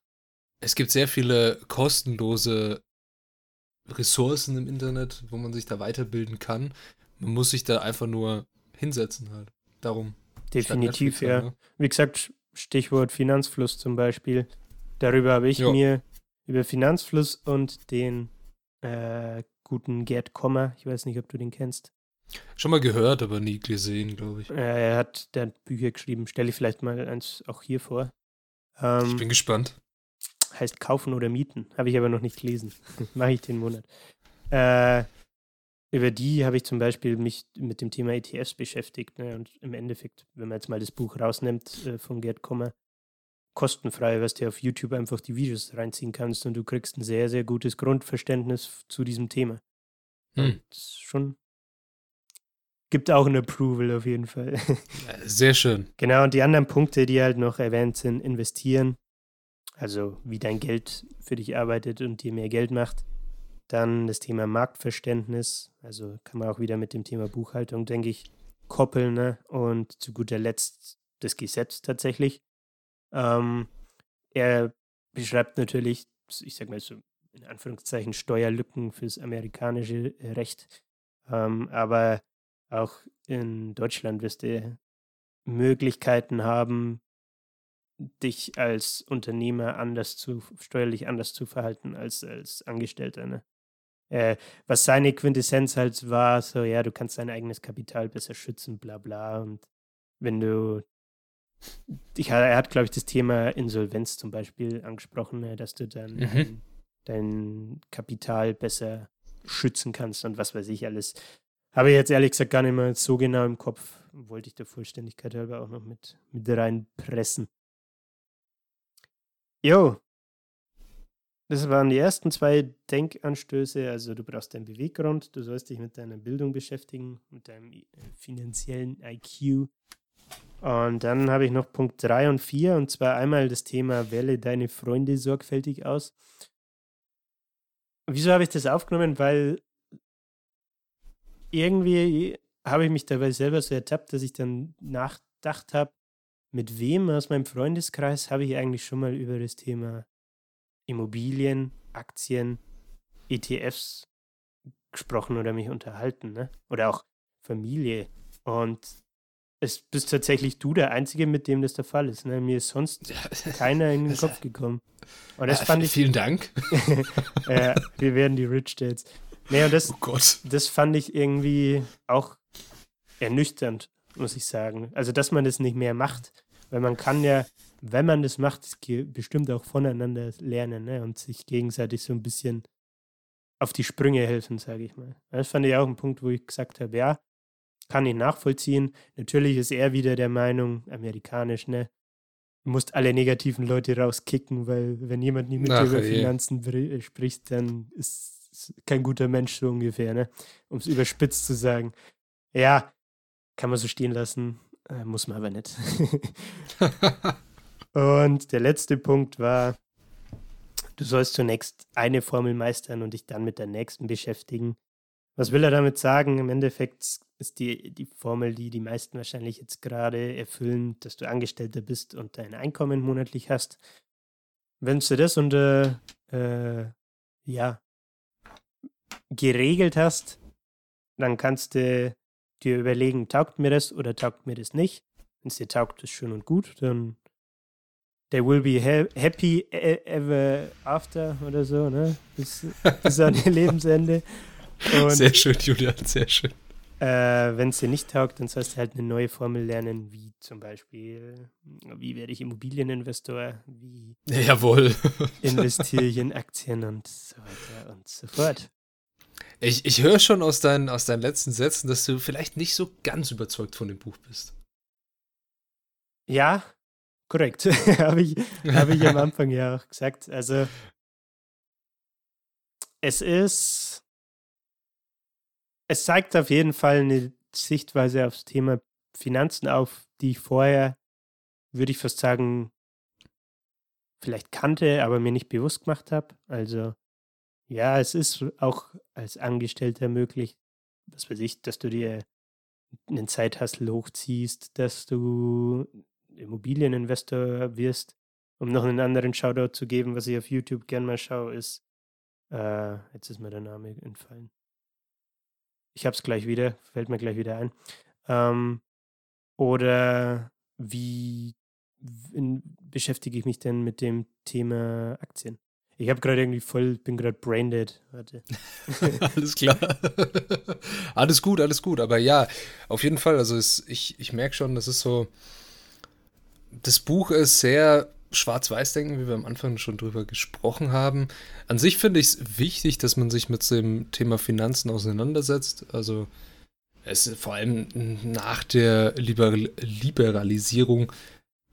Es gibt sehr viele kostenlose Ressourcen im Internet, wo man sich da weiterbilden kann. Man muss sich da einfach nur hinsetzen halt. Darum. Definitiv, ja. Halt, ne? Wie gesagt, Stichwort Finanzfluss zum Beispiel. Darüber habe ich jo. mir über Finanzfluss und den äh, guten Gerd Kommer, ich weiß nicht, ob du den kennst, Schon mal gehört, aber nie gesehen, glaube ich. er hat, der hat Bücher geschrieben. Stelle ich vielleicht mal eins auch hier vor. Ähm, ich bin gespannt. Heißt Kaufen oder Mieten. Habe ich aber noch nicht gelesen. Mache ich den Monat. Äh, über die habe ich zum Beispiel mich mit dem Thema ETFs beschäftigt. Ne? Und im Endeffekt, wenn man jetzt mal das Buch rausnimmt äh, von Gerd Kommer, kostenfrei, was du auf YouTube einfach die Videos reinziehen kannst und du kriegst ein sehr, sehr gutes Grundverständnis zu diesem Thema. Hm. Das ist schon gibt auch ein Approval auf jeden Fall. Sehr schön. Genau, und die anderen Punkte, die halt noch erwähnt sind, investieren, also wie dein Geld für dich arbeitet und dir mehr Geld macht. Dann das Thema Marktverständnis, also kann man auch wieder mit dem Thema Buchhaltung, denke ich, koppeln. Ne? Und zu guter Letzt das Gesetz tatsächlich. Ähm, er beschreibt natürlich, ich sag mal so in Anführungszeichen, Steuerlücken fürs amerikanische Recht. Ähm, aber auch in Deutschland wirst du Möglichkeiten haben, dich als Unternehmer anders zu, steuerlich anders zu verhalten als als Angestellter. Ne? Äh, was seine Quintessenz halt war, so, ja, du kannst dein eigenes Kapital besser schützen, bla bla. Und wenn du, ich, er hat, glaube ich, das Thema Insolvenz zum Beispiel angesprochen, ne, dass du dann mhm. dein, dein Kapital besser schützen kannst und was weiß ich alles. Habe ich jetzt ehrlich gesagt gar nicht mehr so genau im Kopf. Wollte ich der Vollständigkeit halber auch noch mit, mit reinpressen. Jo. Das waren die ersten zwei Denkanstöße. Also du brauchst deinen Beweggrund, du sollst dich mit deiner Bildung beschäftigen, mit deinem äh, finanziellen IQ. Und dann habe ich noch Punkt 3 und 4, und zwar einmal das Thema, wähle deine Freunde sorgfältig aus. Wieso habe ich das aufgenommen? Weil irgendwie habe ich mich dabei selber so ertappt, dass ich dann nachgedacht habe, mit wem aus meinem Freundeskreis habe ich eigentlich schon mal über das Thema Immobilien, Aktien, ETFs gesprochen oder mich unterhalten, ne? Oder auch Familie. Und es bist tatsächlich du der Einzige, mit dem das der Fall ist. Ne? Mir ist sonst keiner in den Kopf gekommen. Und das ja, fand ich. Vielen Dank. ja, wir werden die Rich. Nee, und das, oh Gott. das fand ich irgendwie auch ernüchternd, muss ich sagen. Also, dass man das nicht mehr macht. Weil man kann ja, wenn man das macht, bestimmt auch voneinander lernen ne? und sich gegenseitig so ein bisschen auf die Sprünge helfen, sage ich mal. Das fand ich auch ein Punkt, wo ich gesagt habe, ja, kann ich nachvollziehen. Natürlich ist er wieder der Meinung, amerikanisch, ne? Du musst alle negativen Leute rauskicken, weil wenn jemand nie mit dir über Finanzen äh, spricht, dann ist es kein guter Mensch so ungefähr, ne? Um es überspitzt zu sagen. Ja, kann man so stehen lassen, äh, muss man aber nicht. und der letzte Punkt war, du sollst zunächst eine Formel meistern und dich dann mit der nächsten beschäftigen. Was will er damit sagen? Im Endeffekt ist die, die Formel, die die meisten wahrscheinlich jetzt gerade erfüllen, dass du Angestellter bist und dein Einkommen monatlich hast. Wenn du das unter, äh, ja, geregelt hast, dann kannst du dir überlegen, taugt mir das oder taugt mir das nicht. Wenn es dir taugt, ist schön und gut, dann there will be happy e-, ever after oder so, ne? Bis, bis an ihr Lebensende. Und, sehr schön, Julian, sehr schön. Äh, Wenn es dir nicht taugt, dann sollst du halt eine neue Formel lernen, wie zum Beispiel, wie werde ich Immobilieninvestor, wie ja, Jawohl. investiere ich in Aktien und so weiter und so fort. Ich, ich höre schon aus deinen, aus deinen letzten Sätzen, dass du vielleicht nicht so ganz überzeugt von dem Buch bist. Ja, korrekt. Habe ich, hab ich am Anfang ja auch gesagt. Also, es ist es zeigt auf jeden Fall eine Sichtweise aufs Thema Finanzen auf, die ich vorher, würde ich fast sagen, vielleicht kannte, aber mir nicht bewusst gemacht habe. Also ja, es ist auch als Angestellter möglich, was weiß ich, dass du dir einen Zeithassel hochziehst, dass du Immobilieninvestor wirst. Um noch einen anderen Shoutout zu geben, was ich auf YouTube gern mal schaue, ist, äh, jetzt ist mir der Name entfallen. Ich habe es gleich wieder, fällt mir gleich wieder ein. Ähm, oder wie in, beschäftige ich mich denn mit dem Thema Aktien? Ich habe gerade irgendwie voll, bin gerade braindead. Warte. alles klar. alles gut, alles gut. Aber ja, auf jeden Fall. Also es, ich, ich merke schon, das ist so. Das Buch ist sehr Schwarz-Weiß-Denken, wie wir am Anfang schon drüber gesprochen haben. An sich finde ich es wichtig, dass man sich mit dem Thema Finanzen auseinandersetzt. Also es vor allem nach der Liber Liberalisierung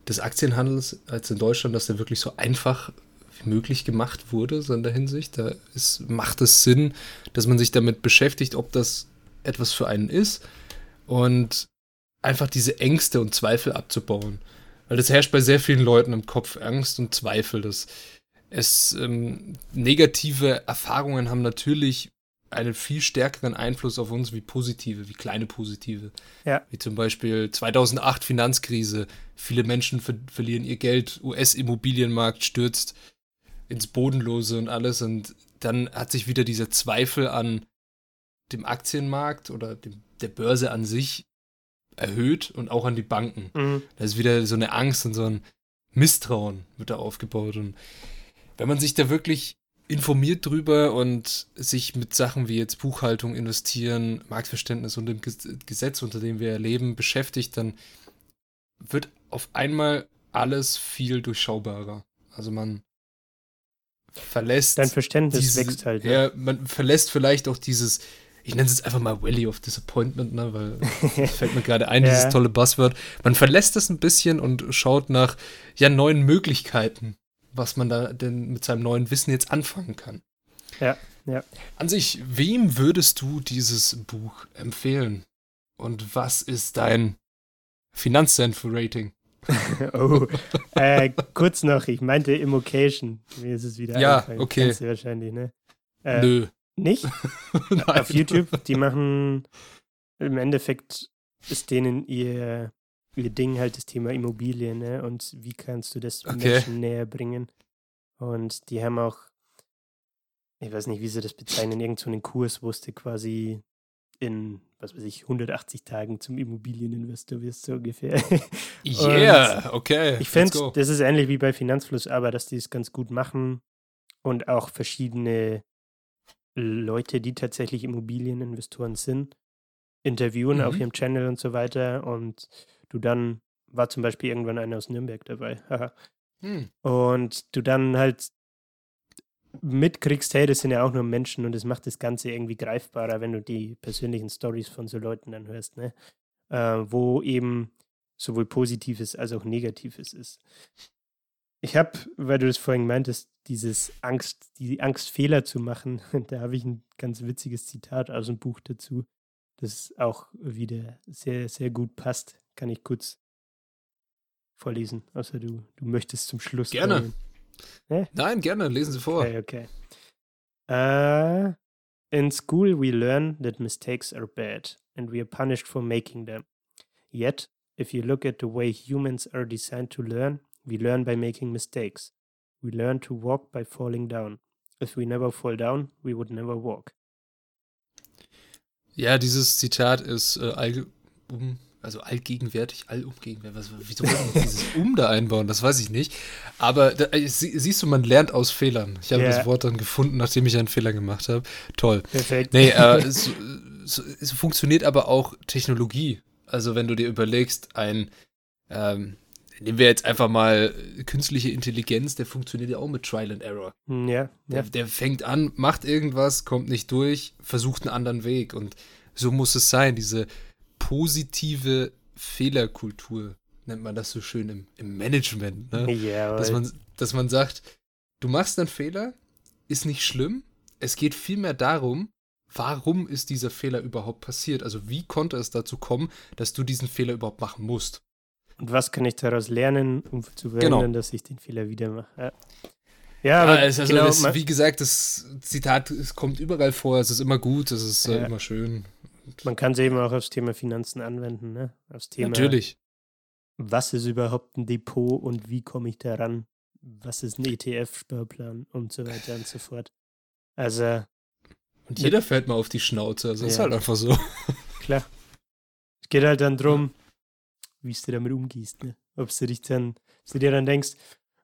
des Aktienhandels als in Deutschland, dass der wirklich so einfach wie möglich gemacht wurde, so in der Hinsicht. Da ist, macht es Sinn, dass man sich damit beschäftigt, ob das etwas für einen ist und einfach diese Ängste und Zweifel abzubauen. Weil das herrscht bei sehr vielen Leuten im Kopf Angst und Zweifel. Dass es ähm, negative Erfahrungen haben natürlich einen viel stärkeren Einfluss auf uns wie positive, wie kleine positive. Ja. Wie zum Beispiel 2008 Finanzkrise. Viele Menschen ver verlieren ihr Geld, US-Immobilienmarkt stürzt ins Bodenlose und alles. Und dann hat sich wieder dieser Zweifel an dem Aktienmarkt oder dem, der Börse an sich erhöht und auch an die Banken. Mhm. Da ist wieder so eine Angst und so ein Misstrauen wird da aufgebaut. Und wenn man sich da wirklich informiert drüber und sich mit Sachen wie jetzt Buchhaltung, Investieren, Marktverständnis und dem Gesetz, unter dem wir leben, beschäftigt, dann wird auf einmal alles viel durchschaubarer. Also man verlässt. Dein Verständnis diese, wächst halt. Ne? Ja, man verlässt vielleicht auch dieses ich nenne es jetzt einfach mal Valley of Disappointment, ne, weil fällt mir gerade ein, ja. dieses tolle Buzzword. Man verlässt es ein bisschen und schaut nach ja, neuen Möglichkeiten, was man da denn mit seinem neuen Wissen jetzt anfangen kann. Ja, ja. An sich, wem würdest du dieses Buch empfehlen? Und was ist dein Finanzsenf-Rating? oh, äh, kurz noch, ich meinte Immocation. Mir ist es wieder Ja, okay. Kennst du wahrscheinlich, ne? Äh, Nö. Nicht? Auf YouTube, die machen im Endeffekt ist denen ihr, ihr Ding halt das Thema Immobilien, ne? Und wie kannst du das okay. Menschen näher bringen? Und die haben auch ich weiß nicht, wie sie das bezeichnen, irgend so einen Kurs, wo du quasi in, was weiß ich, 180 Tagen zum Immobilieninvestor wirst, so ungefähr. Yeah, okay. Ich finde, das ist ähnlich wie bei Finanzfluss, aber dass die es ganz gut machen und auch verschiedene Leute, die tatsächlich Immobilieninvestoren sind, interviewen mhm. auf ihrem Channel und so weiter. Und du dann, war zum Beispiel irgendwann einer aus Nürnberg dabei. hm. Und du dann halt mitkriegst, hey, das sind ja auch nur Menschen und es macht das Ganze irgendwie greifbarer, wenn du die persönlichen Stories von so Leuten dann hörst, ne? Äh, wo eben sowohl Positives als auch Negatives ist. Ich habe, weil du das vorhin meintest, dieses Angst, die Angst, Fehler zu machen, da habe ich ein ganz witziges Zitat aus dem Buch dazu, das auch wieder sehr, sehr gut passt. Kann ich kurz vorlesen, außer du, du möchtest zum Schluss. Gerne. Eh? Nein, gerne, lesen Sie vor. Okay, okay. Uh, in school, we learn that mistakes are bad and we are punished for making them. Yet, if you look at the way humans are designed to learn, we learn by making mistakes. We learn to walk by falling down. If we never fall down, we would never walk. Ja, dieses Zitat ist äh, all, um, also allgegenwärtig, allumgegenwärtig. Was, wieso wollen wir dieses Um da einbauen? Das weiß ich nicht. Aber da, äh, sie, siehst du, man lernt aus Fehlern. Ich habe yeah. das Wort dann gefunden, nachdem ich einen Fehler gemacht habe. Toll. Perfekt. Nee, äh, es, es, es, funktioniert aber auch Technologie. Also wenn du dir überlegst, ein, ähm, nehmen wir jetzt einfach mal künstliche Intelligenz, der funktioniert ja auch mit Trial and Error. Hm, ja. Der, der fängt an, macht irgendwas, kommt nicht durch, versucht einen anderen Weg. Und so muss es sein, diese positive Fehlerkultur, nennt man das so schön im, im Management, ne? Ja, dass, man, dass man sagt, du machst einen Fehler, ist nicht schlimm. Es geht vielmehr darum, warum ist dieser Fehler überhaupt passiert? Also wie konnte es dazu kommen, dass du diesen Fehler überhaupt machen musst? Und was kann ich daraus lernen, um zu verhindern, genau. dass ich den Fehler wieder mache? Ja. Ja, aber ja, also genau, das, wie gesagt, das Zitat es kommt überall vor, es ist immer gut, es ist äh, ja. immer schön. Man kann es eben auch aufs Thema Finanzen anwenden, ne? Aufs Thema. Natürlich. Was ist überhaupt ein Depot und wie komme ich daran? Was ist ein ETF-Sparplan und so weiter und so fort. Also. Und jeder fällt mal auf die Schnauze, also ja. ist halt einfach so. Klar. Es geht halt dann drum, wie du damit umgehst, ne? Ob du dich dann, ob du dir dann denkst,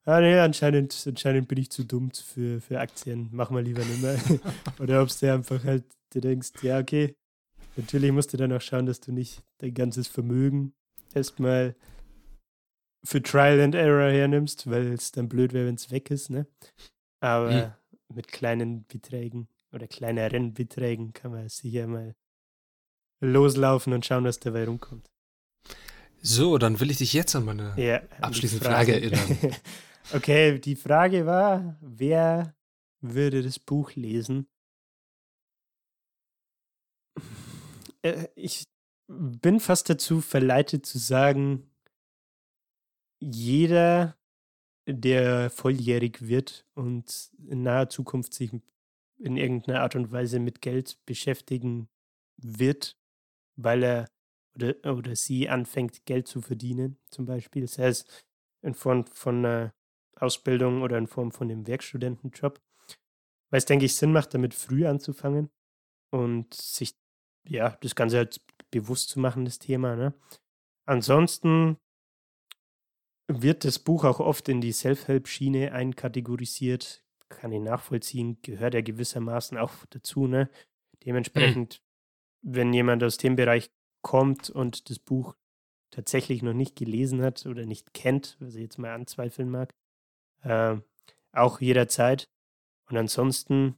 ah nee, anscheinend, anscheinend bin ich zu dumm für, für Aktien, mach mal lieber nicht mehr. Oder ob du einfach halt dir denkst, ja, okay, Natürlich musst du dann auch schauen, dass du nicht dein ganzes Vermögen erstmal für Trial and Error hernimmst, weil es dann blöd wäre, wenn es weg ist, ne? Aber mhm. mit kleinen Beträgen oder kleineren Beträgen kann man sicher mal loslaufen und schauen, was dabei rumkommt. So, dann will ich dich jetzt an meine ja, abschließende Frage. Frage erinnern. okay, die Frage war, wer würde das Buch lesen? Äh, ich bin fast dazu verleitet zu sagen, jeder, der volljährig wird und in naher Zukunft sich in irgendeiner Art und Weise mit Geld beschäftigen wird, weil er oder, oder sie anfängt, Geld zu verdienen, zum Beispiel, sei es in Form von einer Ausbildung oder in Form von einem Werkstudentenjob, weil es, denke ich, Sinn macht, damit früh anzufangen und sich ja, das Ganze halt bewusst zu machen, das Thema. Ne? Ansonsten wird das Buch auch oft in die Self-Help-Schiene einkategorisiert. Kann ich nachvollziehen, gehört ja gewissermaßen auch dazu. Ne? Dementsprechend, mhm. wenn jemand aus dem Bereich kommt und das Buch tatsächlich noch nicht gelesen hat oder nicht kennt, was ich jetzt mal anzweifeln mag, äh, auch jederzeit. Und ansonsten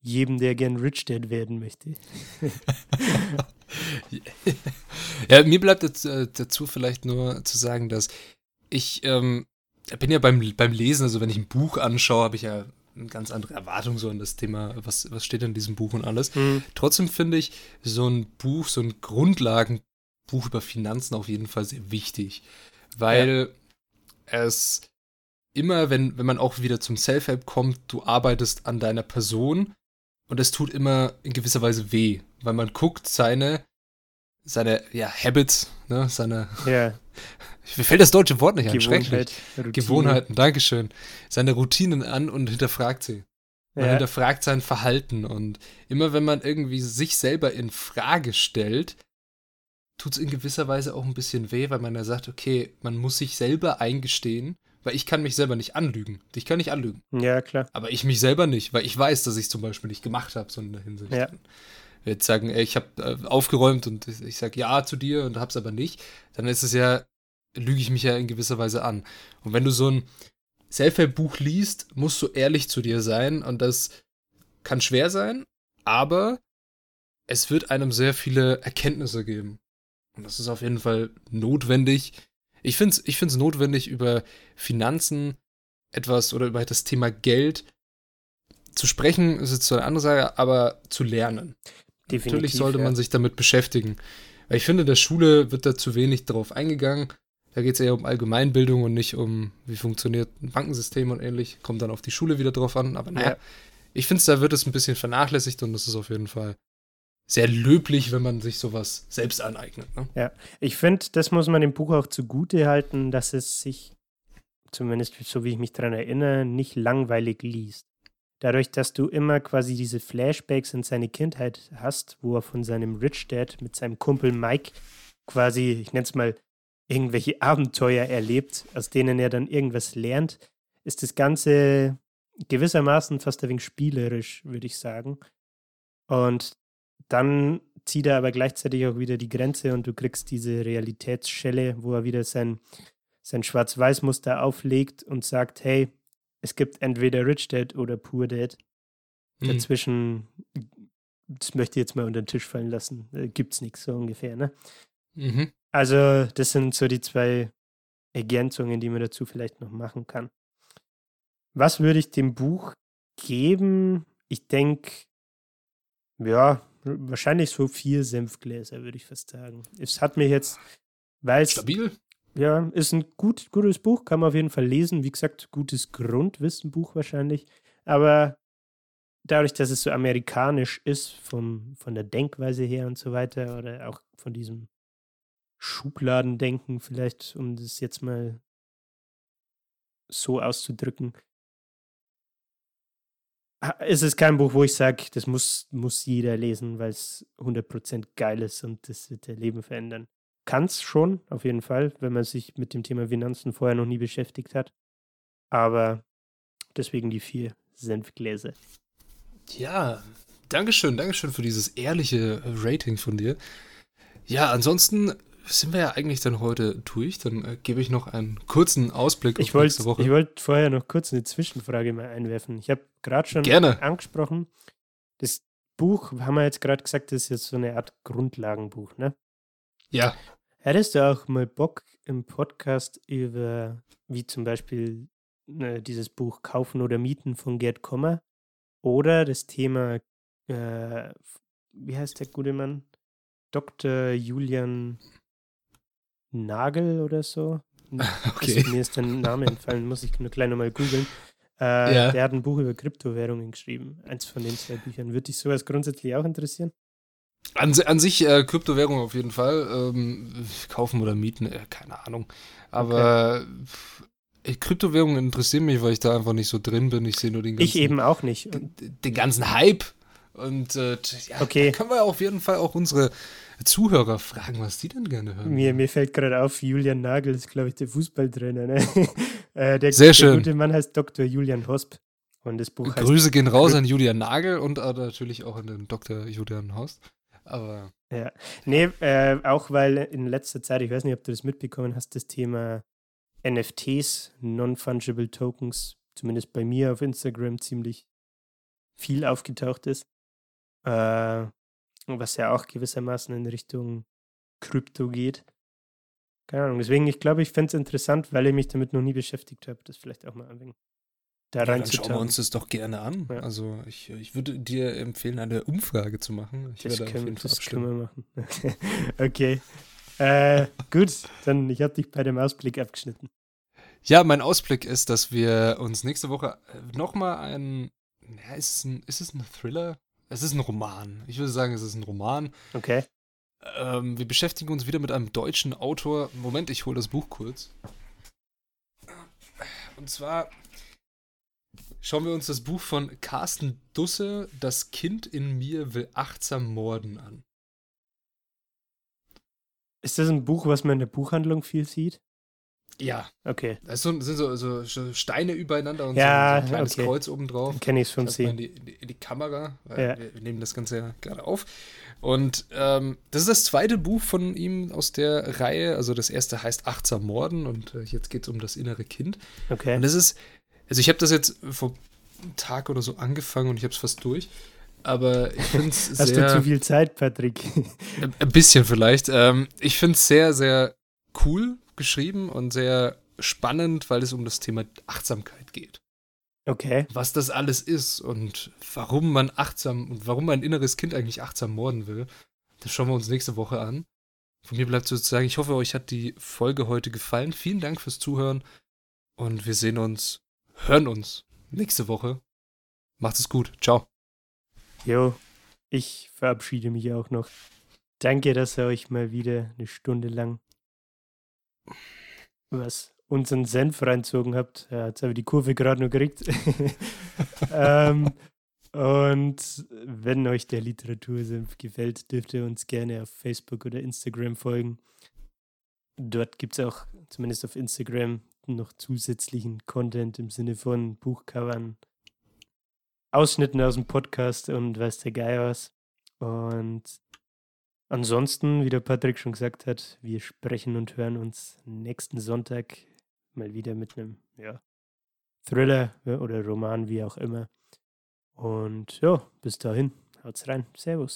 jedem, der gern Rich Dad werden möchte. ja, mir bleibt äh, dazu vielleicht nur zu sagen, dass ich ähm, bin ja beim, beim Lesen, also wenn ich ein Buch anschaue, habe ich ja eine ganz andere Erwartung so an das Thema, was, was steht in diesem Buch und alles. Mhm. Trotzdem finde ich so ein Buch, so ein Grundlagenbuch über Finanzen auf jeden Fall sehr wichtig, weil ja. es immer, wenn, wenn man auch wieder zum Self-Help kommt, du arbeitest an deiner Person und es tut immer in gewisser Weise weh, weil man guckt seine, seine, ja, Habits, ne, seine, ja. Mir fällt das deutsche Wort nicht an, Gewohnheit. Routine. Gewohnheiten, Dankeschön. Seine Routinen an und hinterfragt sie. Man ja. hinterfragt sein Verhalten und immer wenn man irgendwie sich selber in Frage stellt, tut es in gewisser Weise auch ein bisschen weh, weil man da sagt, okay, man muss sich selber eingestehen, weil ich kann mich selber nicht anlügen. Ich kann nicht anlügen. Ja, klar. Aber ich mich selber nicht, weil ich weiß, dass ich es zum Beispiel nicht gemacht habe, so in der Hinsicht. Ja. Jetzt sagen, ey, ich habe äh, aufgeräumt und ich, ich sage ja zu dir und hab's aber nicht, dann ist es ja, lüge ich mich ja in gewisser Weise an. Und wenn du so ein Selfhelp-Buch liest, musst du ehrlich zu dir sein und das kann schwer sein, aber es wird einem sehr viele Erkenntnisse geben. Und das ist auf jeden Fall notwendig, ich finde es ich find's notwendig, über Finanzen etwas oder über das Thema Geld zu sprechen, ist jetzt so eine andere Sache, aber zu lernen. Definitiv, Natürlich sollte man sich damit beschäftigen. Weil ich finde, in der Schule wird da zu wenig drauf eingegangen. Da geht es eher um Allgemeinbildung und nicht um, wie funktioniert ein Bankensystem und ähnlich. Kommt dann auf die Schule wieder drauf an. Aber naja, ja. ich finde, da wird es ein bisschen vernachlässigt und das ist auf jeden Fall sehr löblich, wenn man sich sowas selbst aneignet. Ne? Ja, ich finde, das muss man dem Buch auch zugute halten, dass es sich, zumindest so wie ich mich daran erinnere, nicht langweilig liest. Dadurch, dass du immer quasi diese Flashbacks in seine Kindheit hast, wo er von seinem Rich Dad mit seinem Kumpel Mike quasi, ich nenne es mal, irgendwelche Abenteuer erlebt, aus denen er dann irgendwas lernt, ist das Ganze gewissermaßen fast ein wenig spielerisch, würde ich sagen. Und dann zieht er aber gleichzeitig auch wieder die Grenze und du kriegst diese Realitätsschelle, wo er wieder sein, sein Schwarz-Weiß-Muster auflegt und sagt, hey, es gibt entweder Rich Dad oder Poor Dad. Mhm. Dazwischen, das möchte ich jetzt mal unter den Tisch fallen lassen, äh, gibt's nichts, so ungefähr, ne? Mhm. Also, das sind so die zwei Ergänzungen, die man dazu vielleicht noch machen kann. Was würde ich dem Buch geben? Ich denke, ja, wahrscheinlich so vier Senfgläser, würde ich fast sagen. Es hat mir jetzt, weil es. Stabil? Ja, ist ein gut, gutes Buch, kann man auf jeden Fall lesen. Wie gesagt, gutes Grundwissenbuch wahrscheinlich. Aber dadurch, dass es so amerikanisch ist, vom, von der Denkweise her und so weiter, oder auch von diesem Schubladendenken, vielleicht, um das jetzt mal so auszudrücken, es ist kein Buch, wo ich sage, das muss, muss jeder lesen, weil es 100% geil ist und das wird der Leben verändern. Kann es schon, auf jeden Fall, wenn man sich mit dem Thema Finanzen vorher noch nie beschäftigt hat. Aber deswegen die vier Senfgläser. Ja, Dankeschön, Dankeschön für dieses ehrliche Rating von dir. Ja, ansonsten sind wir ja eigentlich dann heute durch. Dann äh, gebe ich noch einen kurzen Ausblick ich auf nächste Woche. Ich wollte vorher noch kurz eine Zwischenfrage mal einwerfen. Ich habe gerade schon Gerne. angesprochen, das Buch, haben wir jetzt gerade gesagt, das ist jetzt so eine Art Grundlagenbuch, ne? Ja. Hättest du auch mal Bock im Podcast über, wie zum Beispiel äh, dieses Buch Kaufen oder Mieten von Gerd Kommer oder das Thema, äh, wie heißt der gute Mann? Dr. Julian Nagel oder so. Okay. mir ist der Name entfallen, muss ich nur gleich nochmal googeln. Äh, ja. Der hat ein Buch über Kryptowährungen geschrieben. Eins von den zwei Büchern. Würde dich sowas grundsätzlich auch interessieren? An, an sich äh, Kryptowährung auf jeden Fall. Ähm, kaufen oder mieten, äh, keine Ahnung. Aber okay. Kryptowährungen interessieren mich, weil ich da einfach nicht so drin bin. Ich sehe nur den ganzen. Ich eben auch nicht. Den, den ganzen Hype. Und äh, ja, okay. da können wir auf jeden Fall auch unsere Zuhörer fragen, was die denn gerne hören. Mir, mir fällt gerade auf, Julian Nagel ist, glaube ich, der Fußballtrainer. Ne? äh, der, Sehr schön. Der gute Mann heißt Dr. Julian Hosp. Und das Buch Grüße gehen raus an Julian Nagel und äh, natürlich auch an den Dr. Julian Hosp. Aber. Ja. Nee, äh, auch weil in letzter Zeit, ich weiß nicht, ob du das mitbekommen hast, das Thema NFTs, Non-Fungible Tokens, zumindest bei mir auf Instagram ziemlich viel aufgetaucht ist. Äh, was ja auch gewissermaßen in Richtung Krypto geht. Keine Ahnung. Deswegen, ich glaube, ich fände es interessant, weil ich mich damit noch nie beschäftigt habe, das vielleicht auch mal wenig da ja, Dann schauen wir uns das doch gerne an. Ja. Also ich, ich würde dir empfehlen, eine Umfrage zu machen. Ich das, können, das können wir machen. okay. äh, gut, dann ich habe dich bei dem Ausblick abgeschnitten. Ja, mein Ausblick ist, dass wir uns nächste Woche äh, nochmal ein, ja, ist es ein, ist es ein Thriller? Es ist ein Roman. Ich würde sagen, es ist ein Roman. Okay. Ähm, wir beschäftigen uns wieder mit einem deutschen Autor. Moment, ich hole das Buch kurz. Und zwar schauen wir uns das Buch von Carsten Dusse, Das Kind in mir will achtsam morden, an. Ist das ein Buch, was man in der Buchhandlung viel sieht? Ja. Okay. Das sind so, so, Steine übereinander und ja, so, ein kleines okay. Kreuz obendrauf. Kenne ich es vom Sehen. die, in die, Kamera. weil Ja. Wir, wir nehmen das Ganze ja gerade auf. Und ähm, das ist das zweite Buch von ihm aus der Reihe. Also das erste heißt Achtsam Morden und äh, jetzt geht es um das innere Kind. Okay. Und das ist, also ich habe das jetzt vor einem Tag oder so angefangen und ich habe es fast durch. Aber ich finde es Hast sehr. du zu viel Zeit, Patrick? Ein ein bisschen vielleicht. Ähm, ich finde es sehr, sehr cool geschrieben und sehr spannend, weil es um das Thema Achtsamkeit geht. Okay. Was das alles ist und warum man achtsam und warum mein inneres Kind eigentlich achtsam morden will, das schauen wir uns nächste Woche an. Von mir bleibt sozusagen, ich hoffe, euch hat die Folge heute gefallen. Vielen Dank fürs Zuhören und wir sehen uns, hören uns nächste Woche. Macht es gut. Ciao. Jo, ich verabschiede mich auch noch. Danke, dass ihr euch mal wieder eine Stunde lang was unseren Senf reinzogen habt. Ja, jetzt habe ich die Kurve gerade nur gekriegt. ähm, und wenn euch der Literatursenf gefällt, dürft ihr uns gerne auf Facebook oder Instagram folgen. Dort gibt es auch, zumindest auf Instagram, noch zusätzlichen Content im Sinne von Buchcovern, Ausschnitten aus dem Podcast und weiß der Geier was. Und ansonsten, wie der Patrick schon gesagt hat, wir sprechen und hören uns nächsten Sonntag mal wieder mit einem ja, Thriller oder Roman, wie auch immer. Und ja, bis dahin, haut's rein. Servus.